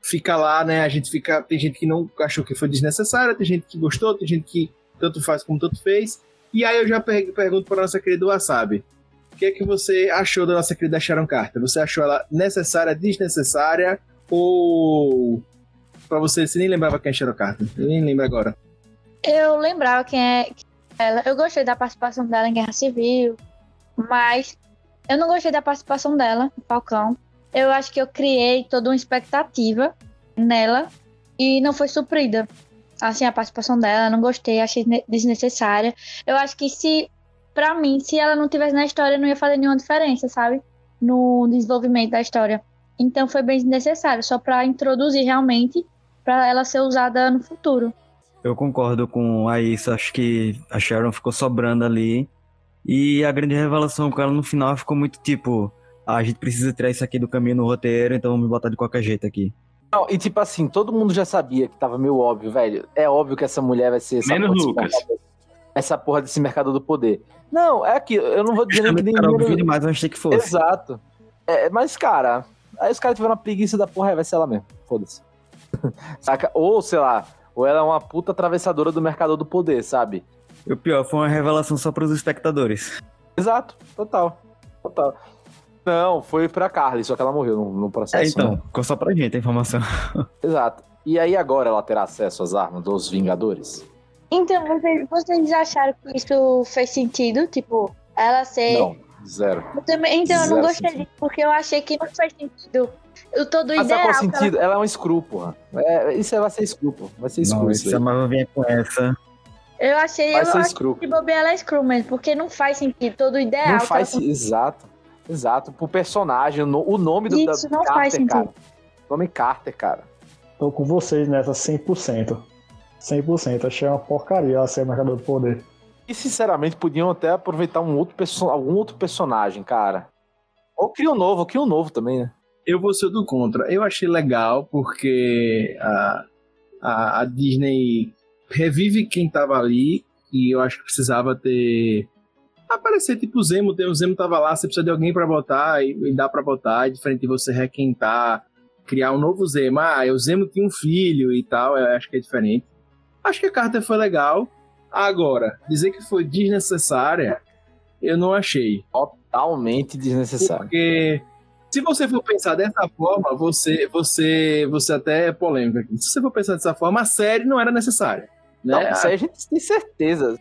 fica lá, né? A gente fica. Tem gente que não achou que foi desnecessária, tem gente que gostou, tem gente que tanto faz como tanto fez. E aí eu já per pergunto para nossa querida Wasabi. O que é que você achou da nossa querida Sharon Carter? Você achou ela necessária, desnecessária ou para você você nem lembrava quem é Sharon Carter? Eu nem lembro agora. Eu lembrava quem é ela. Eu gostei da participação dela em Guerra Civil, mas eu não gostei da participação dela Falcão. Eu acho que eu criei toda uma expectativa nela e não foi suprida. Assim, a participação dela, não gostei, achei desnecessária. Eu acho que se, pra mim, se ela não tivesse na história, não ia fazer nenhuma diferença, sabe? No desenvolvimento da história. Então foi bem desnecessário, só para introduzir realmente, para ela ser usada no futuro. Eu concordo com a Issa, acho que a Sharon ficou sobrando ali. E a grande revelação com ela no final ficou muito tipo: ah, a gente precisa tirar isso aqui do caminho no roteiro, então vamos botar de qualquer jeito aqui. Não, e tipo assim, todo mundo já sabia que tava meio óbvio, velho. É óbvio que essa mulher vai ser essa Menos porra Lucas. Mercado, essa porra desse mercado do poder. Não, é aquilo. Eu não vou dizer nem que nem. Era óbvio demais, eu achei que fosse. Exato. É, mas, cara, aí os caras tiveram uma preguiça da porra, aí vai ser ela mesmo. Foda-se. Saca? Ou, sei lá, ou ela é uma puta atravessadora do mercado do poder, sabe? E o pior, foi uma revelação só pros espectadores. Exato, total. Total. Não, foi pra Carly, só que ela morreu no, no processo. É, então, né? ficou só pra gente a informação. Exato. E aí agora ela terá acesso às armas dos Vingadores? Então, vocês, vocês acharam que isso fez sentido? Tipo, ela ser. Não, zero. Eu também- então, eu não Zero gostei sentido. disso, porque eu achei que não fez sentido. O todo Mas sabe ideal. qual que ela- sentido? Ela é um screw, porra. É, isso vai ser screw. Vai ser screw Não, isso se a aí. Marvel vinha com essa. Eu achei, Vai eu ser acho screw. que bobear ela é screw mesmo, porque não faz sentido. Todo ideal. Não que faz ela- Exato. Exato. Pro personagem, o no- o nome do Isso da não faz Carter, cara. sentido. O nome Carter, cara. Tô com vocês nessa 100%. 100%. Achei uma porcaria ela ser marcador do poder. E sinceramente podiam até aproveitar um outro perso algum outro personagem, cara. Ou cria um novo, ou cria um novo também, né? Eu vou ser do contra. Eu achei legal porque a, a, a Disney revive quem tava ali e eu acho que precisava ter aparecer tipo o Zemo, tem o Zemo tava lá, você precisa de alguém pra botar e, e dá pra botar, é diferente de você requentar, criar um novo Zemo. Ah, o Zemo tinha um filho e tal, eu acho que é diferente. Acho que a carta foi legal. Agora, dizer que foi desnecessária, eu não achei. Totalmente desnecessário. Porque se você for pensar dessa forma, você, você, você até é polêmico aqui. Se você for pensar dessa forma, a série não era necessária. Né? Não, isso aí a gente tem certeza.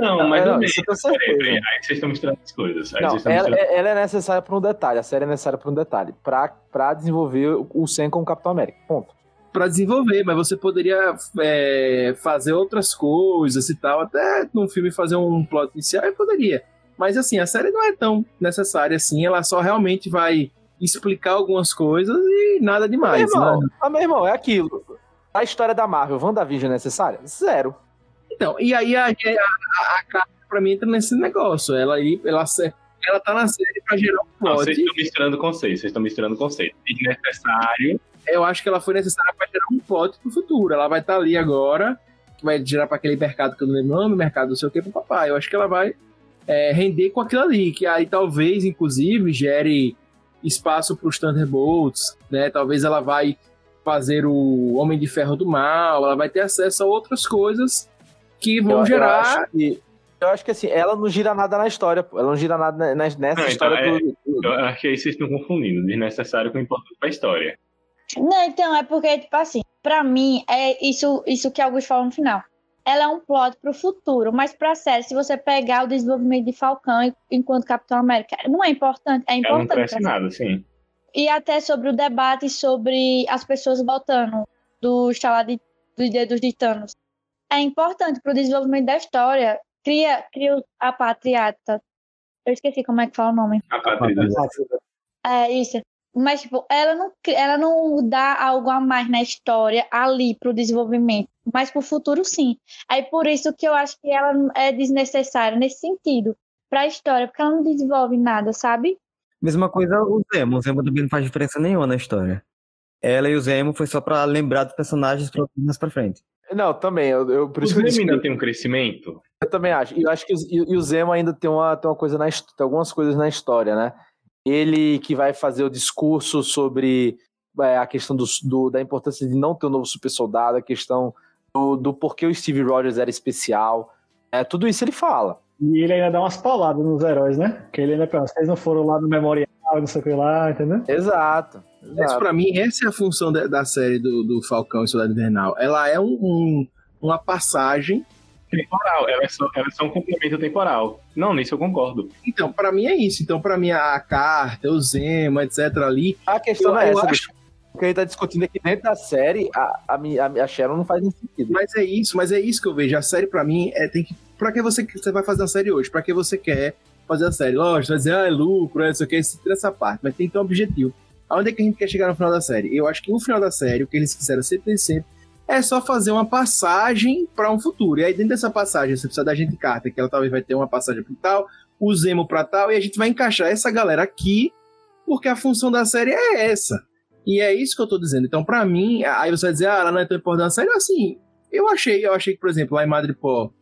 Não, mais não, isso eu tenho Peraí, certeza. peraí, Aí vocês estão misturando as coisas. Aí Não, ela, misturando- ela é necessária por um detalhe. A série é necessária por um detalhe. Pra, pra desenvolver o Sam como Capitão América. Ponto. Pra desenvolver, mas você poderia é, fazer outras coisas e tal. Até num filme fazer um plot inicial, eu poderia. Mas assim, a série não é tão necessária assim. Ela só realmente vai explicar algumas coisas e nada demais. meu irmão, né? ah, meu irmão, é aquilo. A história da Marvel, WandaVision é necessária? Zero. Então, e aí a, a, a, a Carter, pra mim, entra nesse negócio. Ela, aí, ela, ela tá na série pra gerar um Não, plot. vocês estão misturando conceitos, vocês estão misturando conceitos. Desnecessário. eu acho que ela foi necessária para gerar um plot pro futuro. Ela vai estar ali agora, que vai gerar para aquele mercado que eu não lembro o nome, mercado não sei o que, pro papai. Eu acho que ela vai é, render com aquilo ali, que aí talvez, inclusive, gere espaço para os Thunderbolts, né? Talvez ela vai fazer o Homem de Ferro do Mal, ela vai ter acesso a outras coisas que vão Eu- eu gerar. acho que- Eu acho que assim, ela não gira nada na história, pô. Ela não gira nada na- nessa Não, então, história é- do. do- Eu acho que aí vocês estão confundindo. Desnecessário com importante pra história. Não, então, é porque, tipo assim, pra mim, é isso, isso que Augusto falou no final. Ela é um plot pro futuro, mas pra série, se você pegar o desenvolvimento de Falcão en- enquanto Capitão América, não é importante, é Ela não importante. cresce nada, sim. E até sobre o debate sobre as pessoas voltando do estalar de, dos dedos de Thanos. É importante pro desenvolvimento da história. Cria, cria a patriata. Eu esqueci como é que fala o nome. A Patrícia. É isso. Mas, tipo, ela não, ela não dá algo a mais na história ali pro desenvolvimento. Mas pro futuro, sim. Aí por isso que eu acho que ela é desnecessária nesse sentido. Pra história, porque ela não desenvolve nada, sabe? Mesma coisa o Zemo. O Zemo também não faz diferença nenhuma na história. Ela e o Zemo foi só pra lembrar dos personagens pra mais pra frente. Não, também. Eu, eu, por O disse ainda que- tem um crescimento. eu também acho. E eu acho que o Zemo ainda tem uma, tem uma coisa na tem algumas coisas na história, né? Ele que vai fazer o discurso sobre é, a questão do, do- da importância de não ter um novo super soldado, a questão do, do porquê o Steve Rogers era especial. É, tudo isso ele fala. E ele ainda dá umas pauladas nos heróis, né? Que ele ainda pensa, vocês não foram lá no memorial, não sei o que lá, entendeu? Exato. Mas exato. pra mim, essa é a função da, da série do, do Falcão e Soldado Invernal. Ela é um, um- uma passagem. Temporal, ela é, só, ela é só um complemento temporal. Não, nisso eu concordo. Então, pra mim é isso. Então, pra mim, a carta, o Zemo, etc. ali. A questão Eu- é essa. acho-. O que a gente tá discutindo aqui dentro da série, a, a, a, a Sharon não faz nem sentido. Mas é isso, mas é isso que eu vejo. A série, pra mim, é tem que. Pra que você, você vai fazer uma série hoje? Pra que você quer fazer a série? Lógico, vai dizer, ah, é lucro, é isso aqui, isso, tira essa parte, mas tem que ter um objetivo. Aonde é que a gente quer chegar no final da série? Eu acho que no final da série, o que eles quiseram sempre, sempre é só fazer uma passagem pra um futuro. E aí, dentro dessa passagem, você precisa da gente carta, que ela talvez vai ter uma passagem pra tal, o Zemo pra tal, e a gente vai encaixar essa galera aqui, porque a função da série é essa. E é isso que eu tô dizendo. Então, pra mim, aí você vai dizer, ah, ela não é tão importante na série. Assim, eu achei, eu achei que, por exemplo, lá em Madripoor,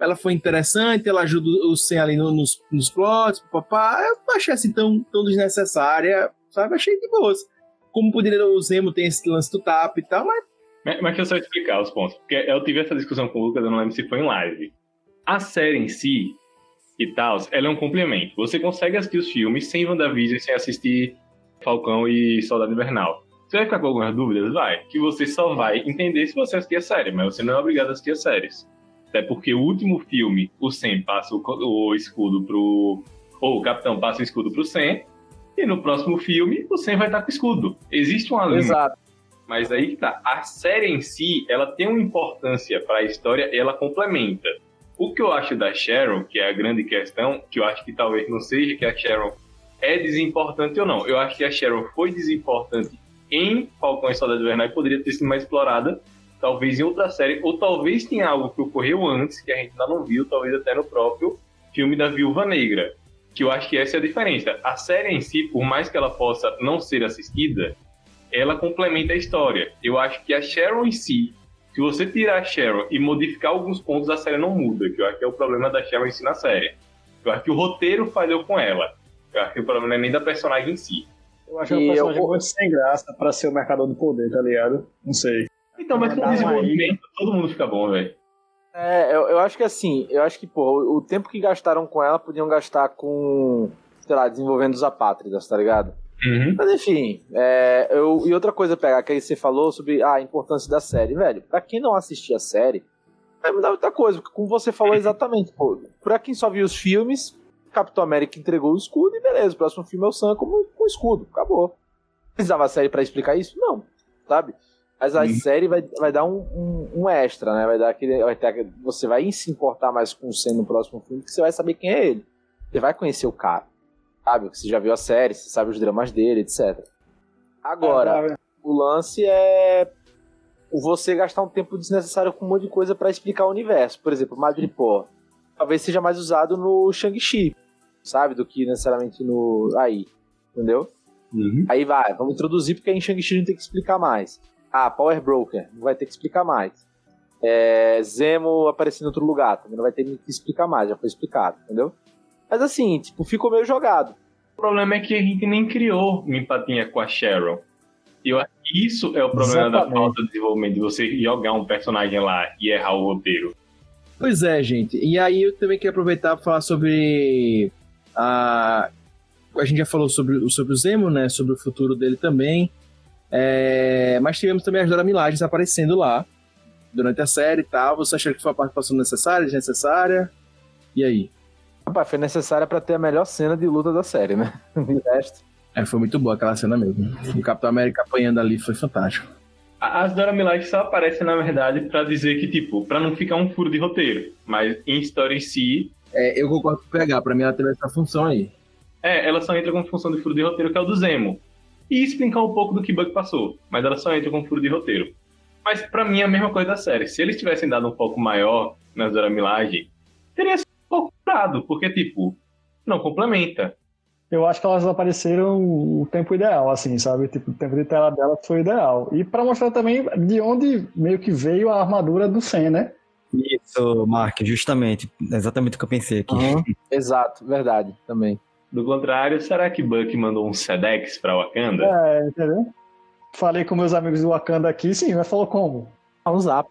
ela foi interessante, ela ajuda o Sen ali no- nos, nos plots, papá. Eu achei assim tão, tão desnecessária, sabe? Achei de boas. Como poderia o Zemo ter esse lance do tap e tal, mas Mas, mas deixa eu só explicar os pontos. Porque eu tive essa discussão com o Lucas, eu não lembro se foi em live. A série em si e tal, ela é um complemento. Você consegue assistir os filmes sem WandaVision, sem assistir Falcão e Soldado Invernal. Você vai ficar com algumas dúvidas? Vai. Que você só vai entender se você assistir a série, mas você não é obrigado a assistir as séries. Até porque o último filme, o Sam passa o, o escudo pro. Ou o Capitão passa o escudo pro Sam. E no próximo filme, o Sam vai estar com o escudo. Existe uma linha. Exato. Mas aí que tá. A série em si, ela tem uma importância para a história e ela complementa. O que eu acho da Sharon, que é a grande questão, que eu acho que talvez não seja que a Sharon é desimportante ou não. Eu acho que a Sharon foi desimportante em Falcão e Soldado Invernal e poderia ter sido mais explorada, talvez em outra série, ou talvez tenha algo que ocorreu antes, que a gente ainda não viu, talvez até no próprio filme da Viúva Negra. Que eu acho que essa é a diferença. A série em si, por mais que ela possa não ser assistida, ela complementa a história. Eu acho que a Sharon em si, se você tirar a Sharon e modificar alguns pontos, a série não muda, que eu acho que é o problema da Sharon em si na série. Eu acho que o roteiro falhou com ela. Eu acho que o problema não é nem da personagem em si. Eu acho E um personagem eu- muito sem graça pra ser o mercador do poder, tá ligado? Não sei. Então, mas com uma desenvolvimento, todo mundo fica bom, velho. É, eu, eu acho que assim, eu acho que, pô, o, o tempo que gastaram com ela podiam gastar com, sei lá, desenvolvendo os apátridas, tá ligado? Uhum. Mas enfim, é, eu, e outra coisa pegar que aí você falou sobre ah, a importância da série, velho. Pra quem não assistia a série, vai mudar muita coisa, porque como você falou exatamente, pô, pra quem só viu os filmes, Capitão América entregou o escudo e beleza, o próximo filme é o Sam como com o escudo, acabou. Precisava a série pra explicar isso? Não, sabe? Mas a Uhum. série vai, vai dar um, um, um extra, né? Vai dar aquele. Vai ter, você vai se importar mais com o Sam no próximo filme, porque você vai saber quem é ele. Você vai conhecer o cara. Sabe? Você já viu a série, você sabe os dramas dele, etc. Agora, o lance é você gastar um tempo desnecessário com um monte de coisa pra explicar o universo. Por exemplo, Madripoor. Talvez seja mais usado no Shang-Chi, sabe? Do que necessariamente no. Aí. Entendeu? Uhum. Aí vai, vamos introduzir porque aí em Shang-Chi não tem que explicar mais. Ah, Power Broker, não vai ter que explicar mais. É, Zemo aparecendo em outro lugar, também não vai ter que explicar mais, já foi explicado, entendeu? Mas assim, tipo, ficou meio jogado. O problema é que a gente nem criou uma empatia com a Sharon. E eu acho que isso é o problema da Exatamente. falta de desenvolvimento, de você jogar um personagem lá e errar o roteiro. Pois é, gente. E aí eu também queria aproveitar para falar sobre a. A gente já falou sobre, o- sobre o Zemo, né? Sobre o futuro dele também. É, Mas tivemos também as Dora Milagens aparecendo lá durante a série e tal. Você achou que foi uma participação necessária, desnecessária? E aí? Rapaz, foi necessária pra ter a melhor cena de luta da série, né? De resto. É, foi muito boa aquela cena mesmo. O Capitão América apanhando ali foi fantástico. A- As Dora Milaje só aparecem, na verdade, pra dizer que, tipo, pra não ficar um furo de roteiro. Mas em história em si, É, eu concordo com o PH, pra mim ela teve essa função aí. é, ela só entra com função de furo de roteiro, que é o do Zemo. E explicar um pouco do que Bug passou. Mas ela só entra com furo de roteiro. Mas pra mim é a mesma coisa da série. Se eles tivessem dado um foco maior nas Dora Milaje, teria sido um pouco curado, porque, tipo, não complementa. Eu acho que elas apareceram o tempo ideal, assim, sabe? Tipo, o tempo de tela delas foi ideal. E pra mostrar também de onde meio que veio a armadura do Sen, né? Isso, Mark, justamente. Exatamente o que eu pensei aqui. Exato, verdade, também. Do contrário, será que Buck mandou um Sedex pra Wakanda? É, entendeu? Falei com meus amigos do Wakanda aqui, sim, mas falou como? Ah, um zap.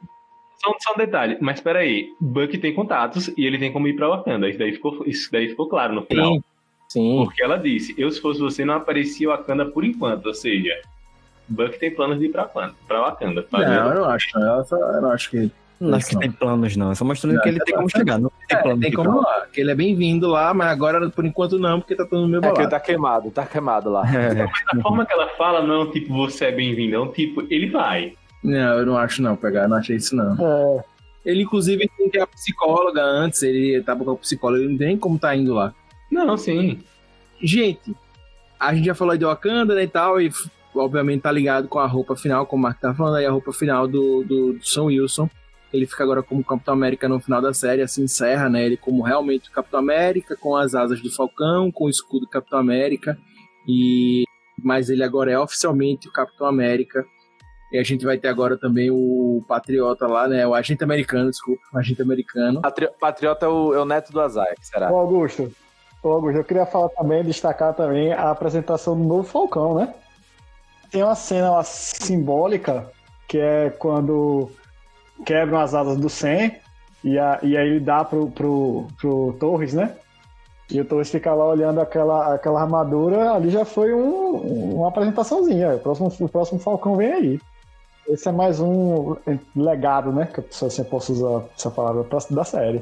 Só, só um detalhe, mas peraí, Buck tem contatos e ele tem como ir pra Wakanda. Isso daí ficou, isso daí ficou claro no final. Sim. Sim. Porque ela disse, eu se fosse você não aparecia Wakanda por enquanto, ou seja, Buck tem planos de ir pra Wakanda. Pra Wakanda Não, eu não acho. não. Eu, só- eu não acho que. Não acho que tem planos, não. É só mostrando Não, que ele tá tem como chegar. Não tem É, plano tem como lá. Que ele é bem-vindo lá, mas agora por enquanto não, porque tá todo mundo meio É que ele tá queimado, tá queimado lá. É. A forma que ela fala não é um tipo, você é bem-vindo, é um tipo, ele vai. Não, eu não acho não, pegar. Eu não achei isso não. É, Ele, inclusive, tem que ir a psicóloga antes, ele tava com a psicóloga, ele não tem como tá indo lá. Não, sim. Gente, a gente já falou de Wakanda né, e tal, e obviamente tá ligado com a roupa final, como o Mark tá falando aí, a roupa final do, do, do Sam Wilson. Ele fica agora como Capitão América no final da série, assim encerra, né? Ele como realmente o Capitão América, com as asas do Falcão, com o escudo do Capitão América. E mas ele agora é oficialmente o Capitão América. E a gente vai ter agora também o Patriota lá, né? O agente americano, desculpa, o agente americano. Patri- Patriota é o, é o neto do Azar, que será? Ô Augusto, ô Augusto, eu queria falar também, destacar também a apresentação do novo Falcão, né? Tem uma cena lá simbólica que é quando quebram as asas do Sam e, a- e aí ele dá pro, pro, pro Torres, né? E o Torres fica lá olhando aquela, aquela armadura, ali já foi um- uma apresentaçãozinha. O próximo, o próximo Falcão vem aí. Esse é mais um legado, né? Que a pessoa assim, possa usar essa palavra pra- da série.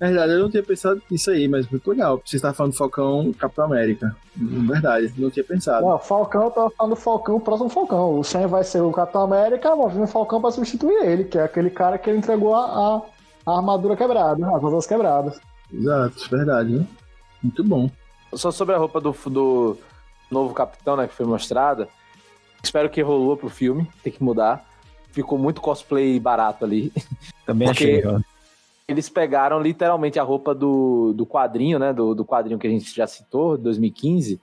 Verdade, eu não tinha pensado nisso aí, mas muito legal. Você está falando do Falcão Capitão América. Verdade, não tinha pensado. Não, Falcão, eu tava falando do Falcão, o próximo Falcão. O Sam vai ser o Capitão América, vai vir o Falcão pra substituir ele, que é aquele cara que ele entregou a, a, a armadura quebrada, as asas quebradas. Exato, verdade, né? Muito bom. Só sobre a roupa do, do novo capitão, né, que foi mostrada. Espero que rolou pro filme, tem que mudar. Ficou muito cosplay barato ali. Também Porque- achei. ó. Eles pegaram literalmente a roupa do, do quadrinho, né? Do, do quadrinho que a gente já citou, 2015,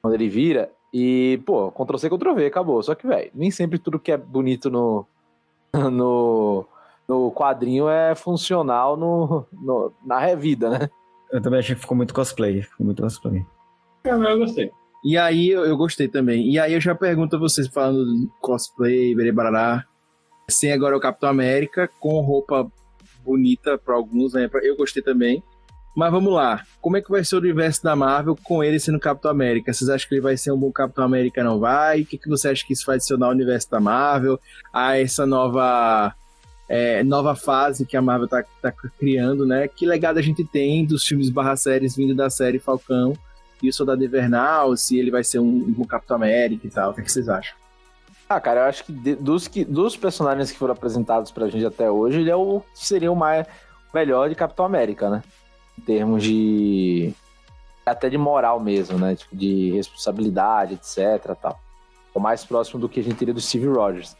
quando ele vira. E, pô, Ctrl-C, Ctrl-V, acabou. Só que, velho, nem sempre tudo que é bonito no, no, no quadrinho é funcional no, no- na revida, né? Eu também achei que ficou muito cosplay. Ficou muito cosplay. Eu, eu gostei. E aí, eu, eu gostei também. E aí eu já pergunto a vocês, falando de cosplay, berebarará. Sem agora o Capitão América, com roupa bonita para alguns, né? Eu gostei também. Mas vamos lá. Como é que vai ser o universo da Marvel com ele sendo Capitão América? Vocês acham que ele vai ser um bom Capitão América? Não vai? O que, que você acha que isso vai adicionar ao universo da Marvel? A essa nova é, nova fase que a Marvel tá, tá criando, né? Que legado a gente tem dos filmes barra séries vindo da série Falcão e o Soldado Invernal, se ele vai ser um, um Capitão América e tal. O que, é que vocês acham? Ah, cara, eu acho que de- dos, que dos personagens que foram apresentados pra gente até hoje, ele é o, seria o mais melhor de Capitão América, né? Em termos de. até de moral mesmo, né? Tipo, de responsabilidade, etc. Tal. O mais próximo do que a gente teria do Steve Rogers.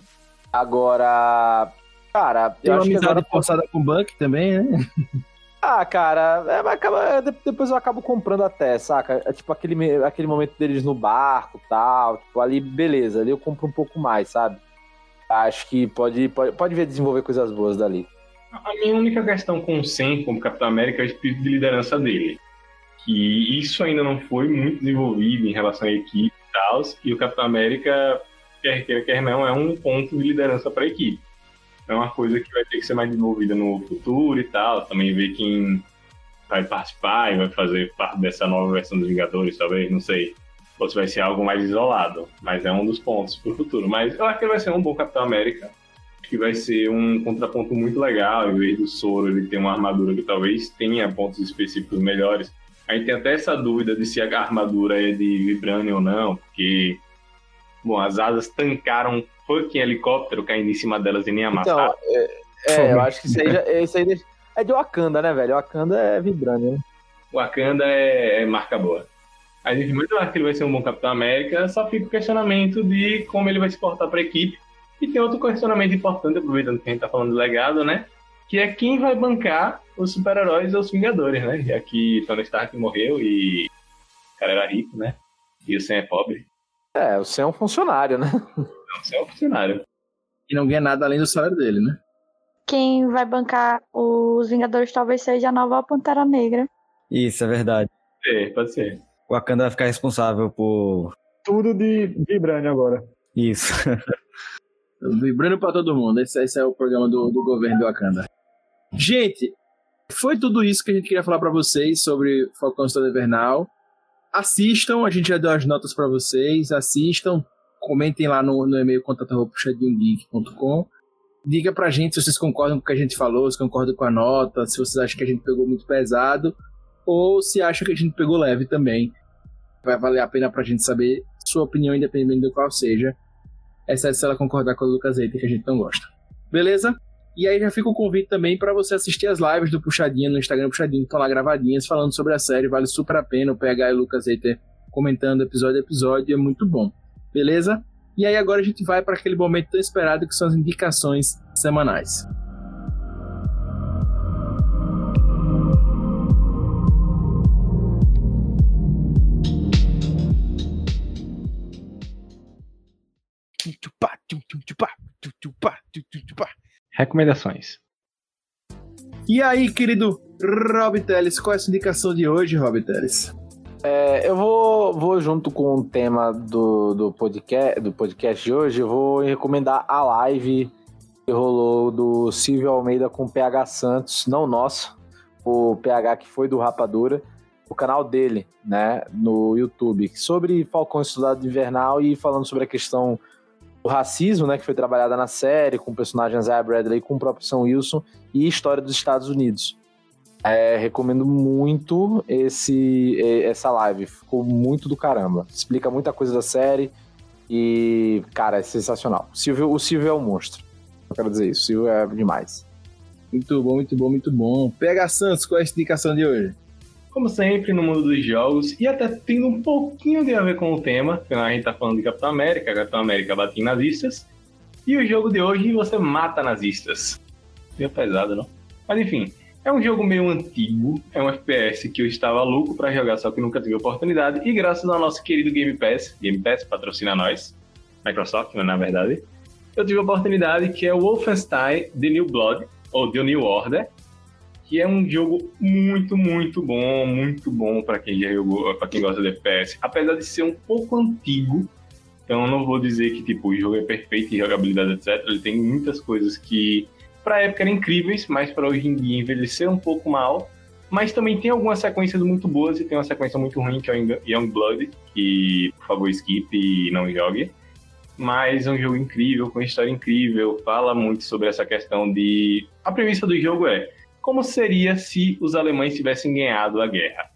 Agora. Cara, Tem eu uma acho que amizade agora. forçada com o Buck também, né? Ah, cara, é, acaba- é, de- depois eu acabo comprando até, saca? É tipo aquele, aquele momento deles no barco tal. Tipo, ali, beleza, ali eu compro um pouco mais, sabe? Acho que pode, pode, pode ver desenvolver coisas boas dali. A minha única questão com o Sam como Capitão América é o espírito de liderança dele. Que isso ainda não foi muito desenvolvido em relação à equipe e tal. E o Capitão América, quer queira, quer não, é um ponto de liderança para a equipe. É uma coisa que vai ter que ser mais desenvolvida no futuro e tal. Também ver quem vai participar e vai fazer parte dessa nova versão dos Vingadores, talvez, não sei. Ou se vai ser algo mais isolado. Mas é um dos pontos pro futuro. Mas eu acho que ele vai ser um bom Capitão América que vai ser um contraponto muito legal. Em vez do soro, ele tem uma armadura que talvez tenha pontos específicos melhores. A gente tem até essa dúvida de se a armadura é de vibrânio ou não, porque bom, as asas tancaram fucking helicóptero caindo em cima delas e nem amassaram. Então, é, é, eu acho que isso aí, já- isso aí é de Wakanda, né, velho? Wakanda é vibrânio, né? Wakanda é, é marca boa. Enfim, mas eu acho que ele vai ser um bom Capitão América, só fica o questionamento de como ele vai se portar para a equipe. E tem outro questionamento importante, aproveitando que a gente tá falando de legado, né? Que é quem vai bancar os super-heróis ou os Vingadores, né? Já que Tony Stark morreu e o cara era rico, né? E o Sam é pobre. É, você é um funcionário, né? É um funcionário. E não ganha nada além do salário dele, né? Quem vai bancar os Vingadores talvez seja a nova Pantera Negra. Isso, é verdade. É, pode ser. O Wakanda vai ficar responsável por Tudo de Vibrânio agora. isso. Vibrando pra todo mundo. Esse, esse é o programa do, do governo do Wakanda. Gente, foi tudo isso que a gente queria falar pra vocês sobre Falcão Estrada Invernal. Assistam, a gente já deu as notas pra vocês. Assistam, comentem lá no, no e-mail contato.puxadinhogeek.com. Diga pra gente se vocês concordam com o que a gente falou, se concordam com a nota, se vocês acham que a gente pegou muito pesado, ou se acham que a gente pegou leve também. Vai valer a pena pra gente saber sua opinião, independente do qual seja. Exceto se ela concordar com a Lucas Eita, que a gente não gosta. Beleza? E aí já fica o convite também para você assistir as lives do Puxadinha no Instagram Puxadinho, que estão lá gravadinhas, falando sobre a série. Vale super a pena o PH e o Lucas Eiter comentando episódio a episódio, é muito bom. Beleza? E aí agora a gente vai para aquele momento tão esperado que são as indicações semanais. Recomendações. E aí, querido Rob Teles, qual é a sua indicação de hoje, Rob Teles? É, eu vou, vou junto com o tema do, do, podcast, do podcast de hoje, eu vou recomendar a live que rolou do Silvio Almeida com o PH Santos, não nosso, o PH que foi do Rapadura, o canal dele, né, no YouTube, sobre Falcão Estudado Invernal e falando sobre a questão do racismo, né, que foi trabalhada na série, com o personagem Isaiah Bradley, com o próprio Sam Wilson e história dos Estados Unidos. É, recomendo muito esse essa live, ficou muito do caramba. Explica muita coisa da série e, cara, é sensacional. O Silvio, o Silvio é um monstro. Eu quero dizer isso, o Silvio é demais. Muito bom, muito bom, muito bom. PH Santos, qual é a indicação de hoje? Como sempre, no mundo dos jogos, e até tendo um pouquinho de a ver com o tema, a gente tá falando de Capitão América, Capitão América bate em nazistas, e o jogo de hoje você mata nazistas. Meio pesado, não? Mas enfim, é um jogo meio antigo, é um FPS que eu estava louco para jogar, só que nunca tive oportunidade. E graças ao nosso querido Game Pass, Game Pass patrocina nós, Microsoft, né, na verdade, eu tive a oportunidade que é o Wolfenstein The New Blood, ou The New Order, que é um jogo muito, muito bom, muito bom para quem já jogou, para quem gosta de FPS. Apesar de ser um pouco antigo, então não vou dizer que tipo o jogo é perfeito em jogabilidade etc. Ele tem muitas coisas que para a época eram incríveis, mas para hoje em dia envelhecer um pouco mal. Mas também tem algumas sequências muito boas e tem uma sequência muito ruim que é o Young Blood, que por favor skip e não jogue. Mas é um jogo incrível, com história incrível, fala muito sobre essa questão de. A premissa do jogo é como seria se os alemães tivessem ganhado a guerra.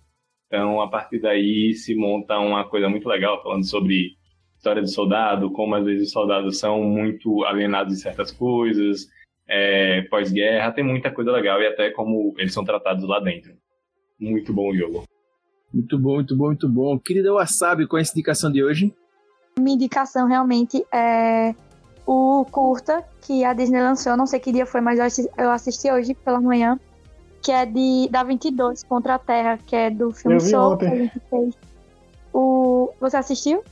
Então, a partir daí se monta uma coisa muito legal falando sobre história do soldado, como às vezes os soldados são muito alienados em certas coisas, é, pós-guerra, tem muita coisa legal e até como eles são tratados lá dentro. Muito bom o jogo. Muito bom, muito bom, muito bom. Querida Wasabi, qual é a indicação de hoje? Minha indicação realmente é o curta que a Disney lançou, não sei que dia foi, mas eu assisti, eu assisti hoje pela manhã, que é de da 22 contra a Terra, que é do filme Soul que a gente fez. O, você assistiu?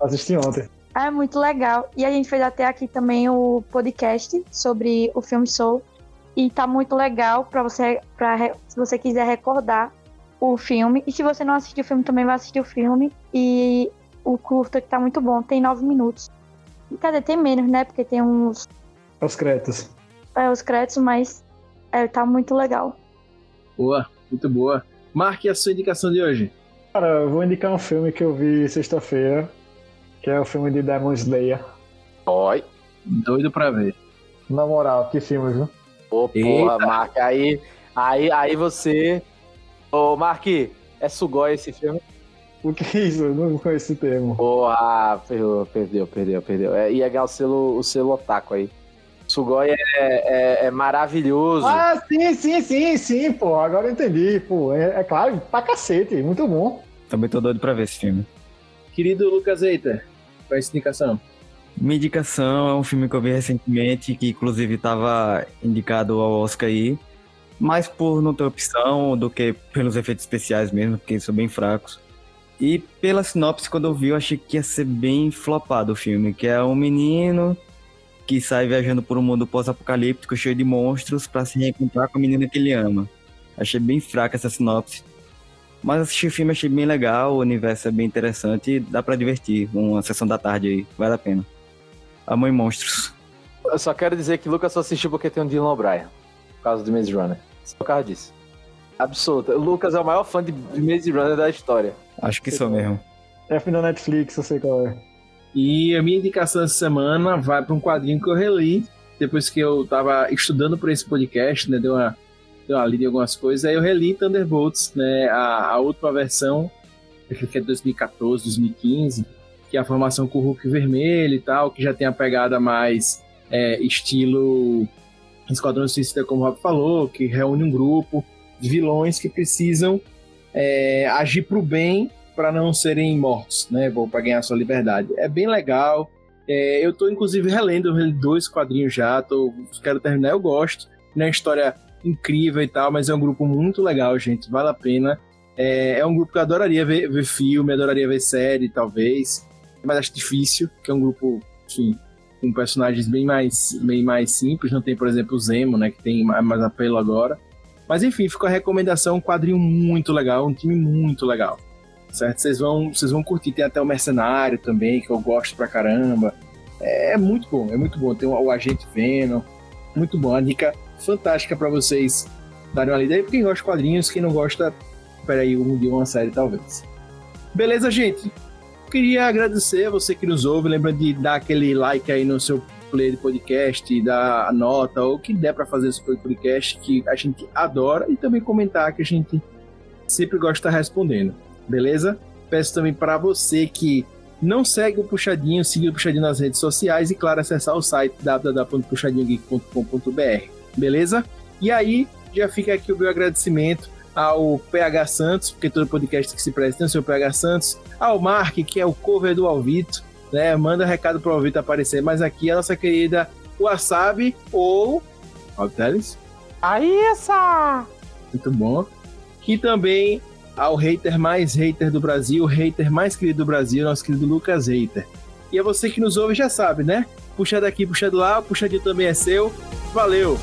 Assisti ontem. É muito legal. E a gente fez até aqui também o podcast sobre o filme Soul. E tá muito legal para você, pra, se você quiser recordar o filme. E se você não assistiu o filme, também vai assistir o filme. E o curta que tá muito bom, tem nove minutos. Quer dizer, tem menos, né? Porque tem uns. Os créditos. É, os créditos, mas é, tá muito legal. Boa, muito boa. Marque a sua indicação de hoje. Cara, eu vou indicar um filme que eu vi sexta-feira, que é o filme de Demon Slayer. Oi. Doido pra ver. Na moral, que filme, viu? Ô, porra, Mark, aí, aí, aí você. Ô, Mark, é Sugoi esse filme? O que é isso? Eu não conheço esse termo. Porra, perdeu, perdeu, perdeu, perdeu. É, ia ganhar o selo, o selo otaku aí. Sugoi é, é, é, maravilhoso. Ah, sim, sim, sim, sim, pô. Agora eu entendi, pô. É, é claro, pra cacete, muito bom. Também tô doido pra ver esse filme. Querido Lucas Eita, qual é a indicação? Minha indicação é um filme que eu vi recentemente, que inclusive estava indicado ao Oscar aí, mais por não ter opção do que pelos efeitos especiais mesmo, porque são bem fracos. E pela sinopse, quando eu vi, eu achei que ia ser bem flopado o filme, que é um menino que sai viajando por um mundo pós-apocalíptico cheio de monstros para se reencontrar com a menina que ele ama. Achei bem fraca essa sinopse. Mas assisti o filme, achei bem legal, o universo é bem interessante e dá para divertir. Uma sessão da tarde aí, vale a pena. A Mãe Monstros. eu só quero dizer que Lucas só assistiu porque tem um Dylan O'Brien. Por causa do Maze Runner. Só por causa disso. Absoluta. O Lucas é o maior fã de Maze Runner da história. Acho que sou mesmo. É fim da Netflix, eu sei qual é. E a minha indicação essa semana vai para um quadrinho que eu reli depois que eu tava estudando para esse podcast, né? Deu uma, lida em algumas coisas. Aí eu reli Thunderbolts, né? A, a última versão, acho que é 2014, 2015, que é a formação com o Hulk vermelho e tal, que já tem a pegada mais é, estilo Esquadrão Suicida, como o Rob falou, que reúne um grupo de vilões que precisam é, agir pro bem para não serem mortos, né? Para ganhar sua liberdade. É bem legal. É, eu tô, inclusive, relendo dois quadrinhos já. Tô, quero terminar, eu gosto. É uma história incrível e tal, mas é um grupo muito legal, gente. Vale a pena. É, é um grupo que eu adoraria ver, ver filme, adoraria ver série, talvez. Mas acho difícil, que é um grupo, enfim, com personagens bem mais, bem mais simples. Não tem, por exemplo, o Zemo, né? Que tem mais apelo agora. Mas enfim, ficou a recomendação, um quadrinho muito legal, um time muito legal certo? Vocês vão, vocês vão curtir. Tem até o Mercenário também, que eu gosto pra caramba. É, é muito bom, é muito bom. Tem o, o Agente Venom, muito bom. A dica fantástica para vocês darem uma lida aí. Quem gosta de quadrinhos, quem não gosta, espera aí um dia uma série talvez. Beleza, gente? Queria agradecer a você que nos ouve. Lembra de dar aquele like aí no seu player de podcast, dar a nota, ou o que der para fazer esse podcast, que a gente adora, e também comentar que a gente sempre gosta de estar respondendo beleza? Peço também para você que não segue o Puxadinho, siga o Puxadinho nas redes sociais e, claro, acessar o site www.puxadinhogeek.com.br, beleza? E aí, já fica aqui o meu agradecimento ao PH Santos, porque todo podcast que se presta tem o seu PH Santos, ao Mark, que é o cover do Alvito, né? Manda recado pro Alvito aparecer, mas aqui a nossa querida Wasabi ou. Teles. Aí, essa! Muito bom. E também ao hater mais hater do Brasil, o hater mais querido do Brasil, nosso querido Lucas Hater. E a você que nos ouve já sabe, né? Puxa daqui, puxa do lá, puxadinho também é seu. Valeu!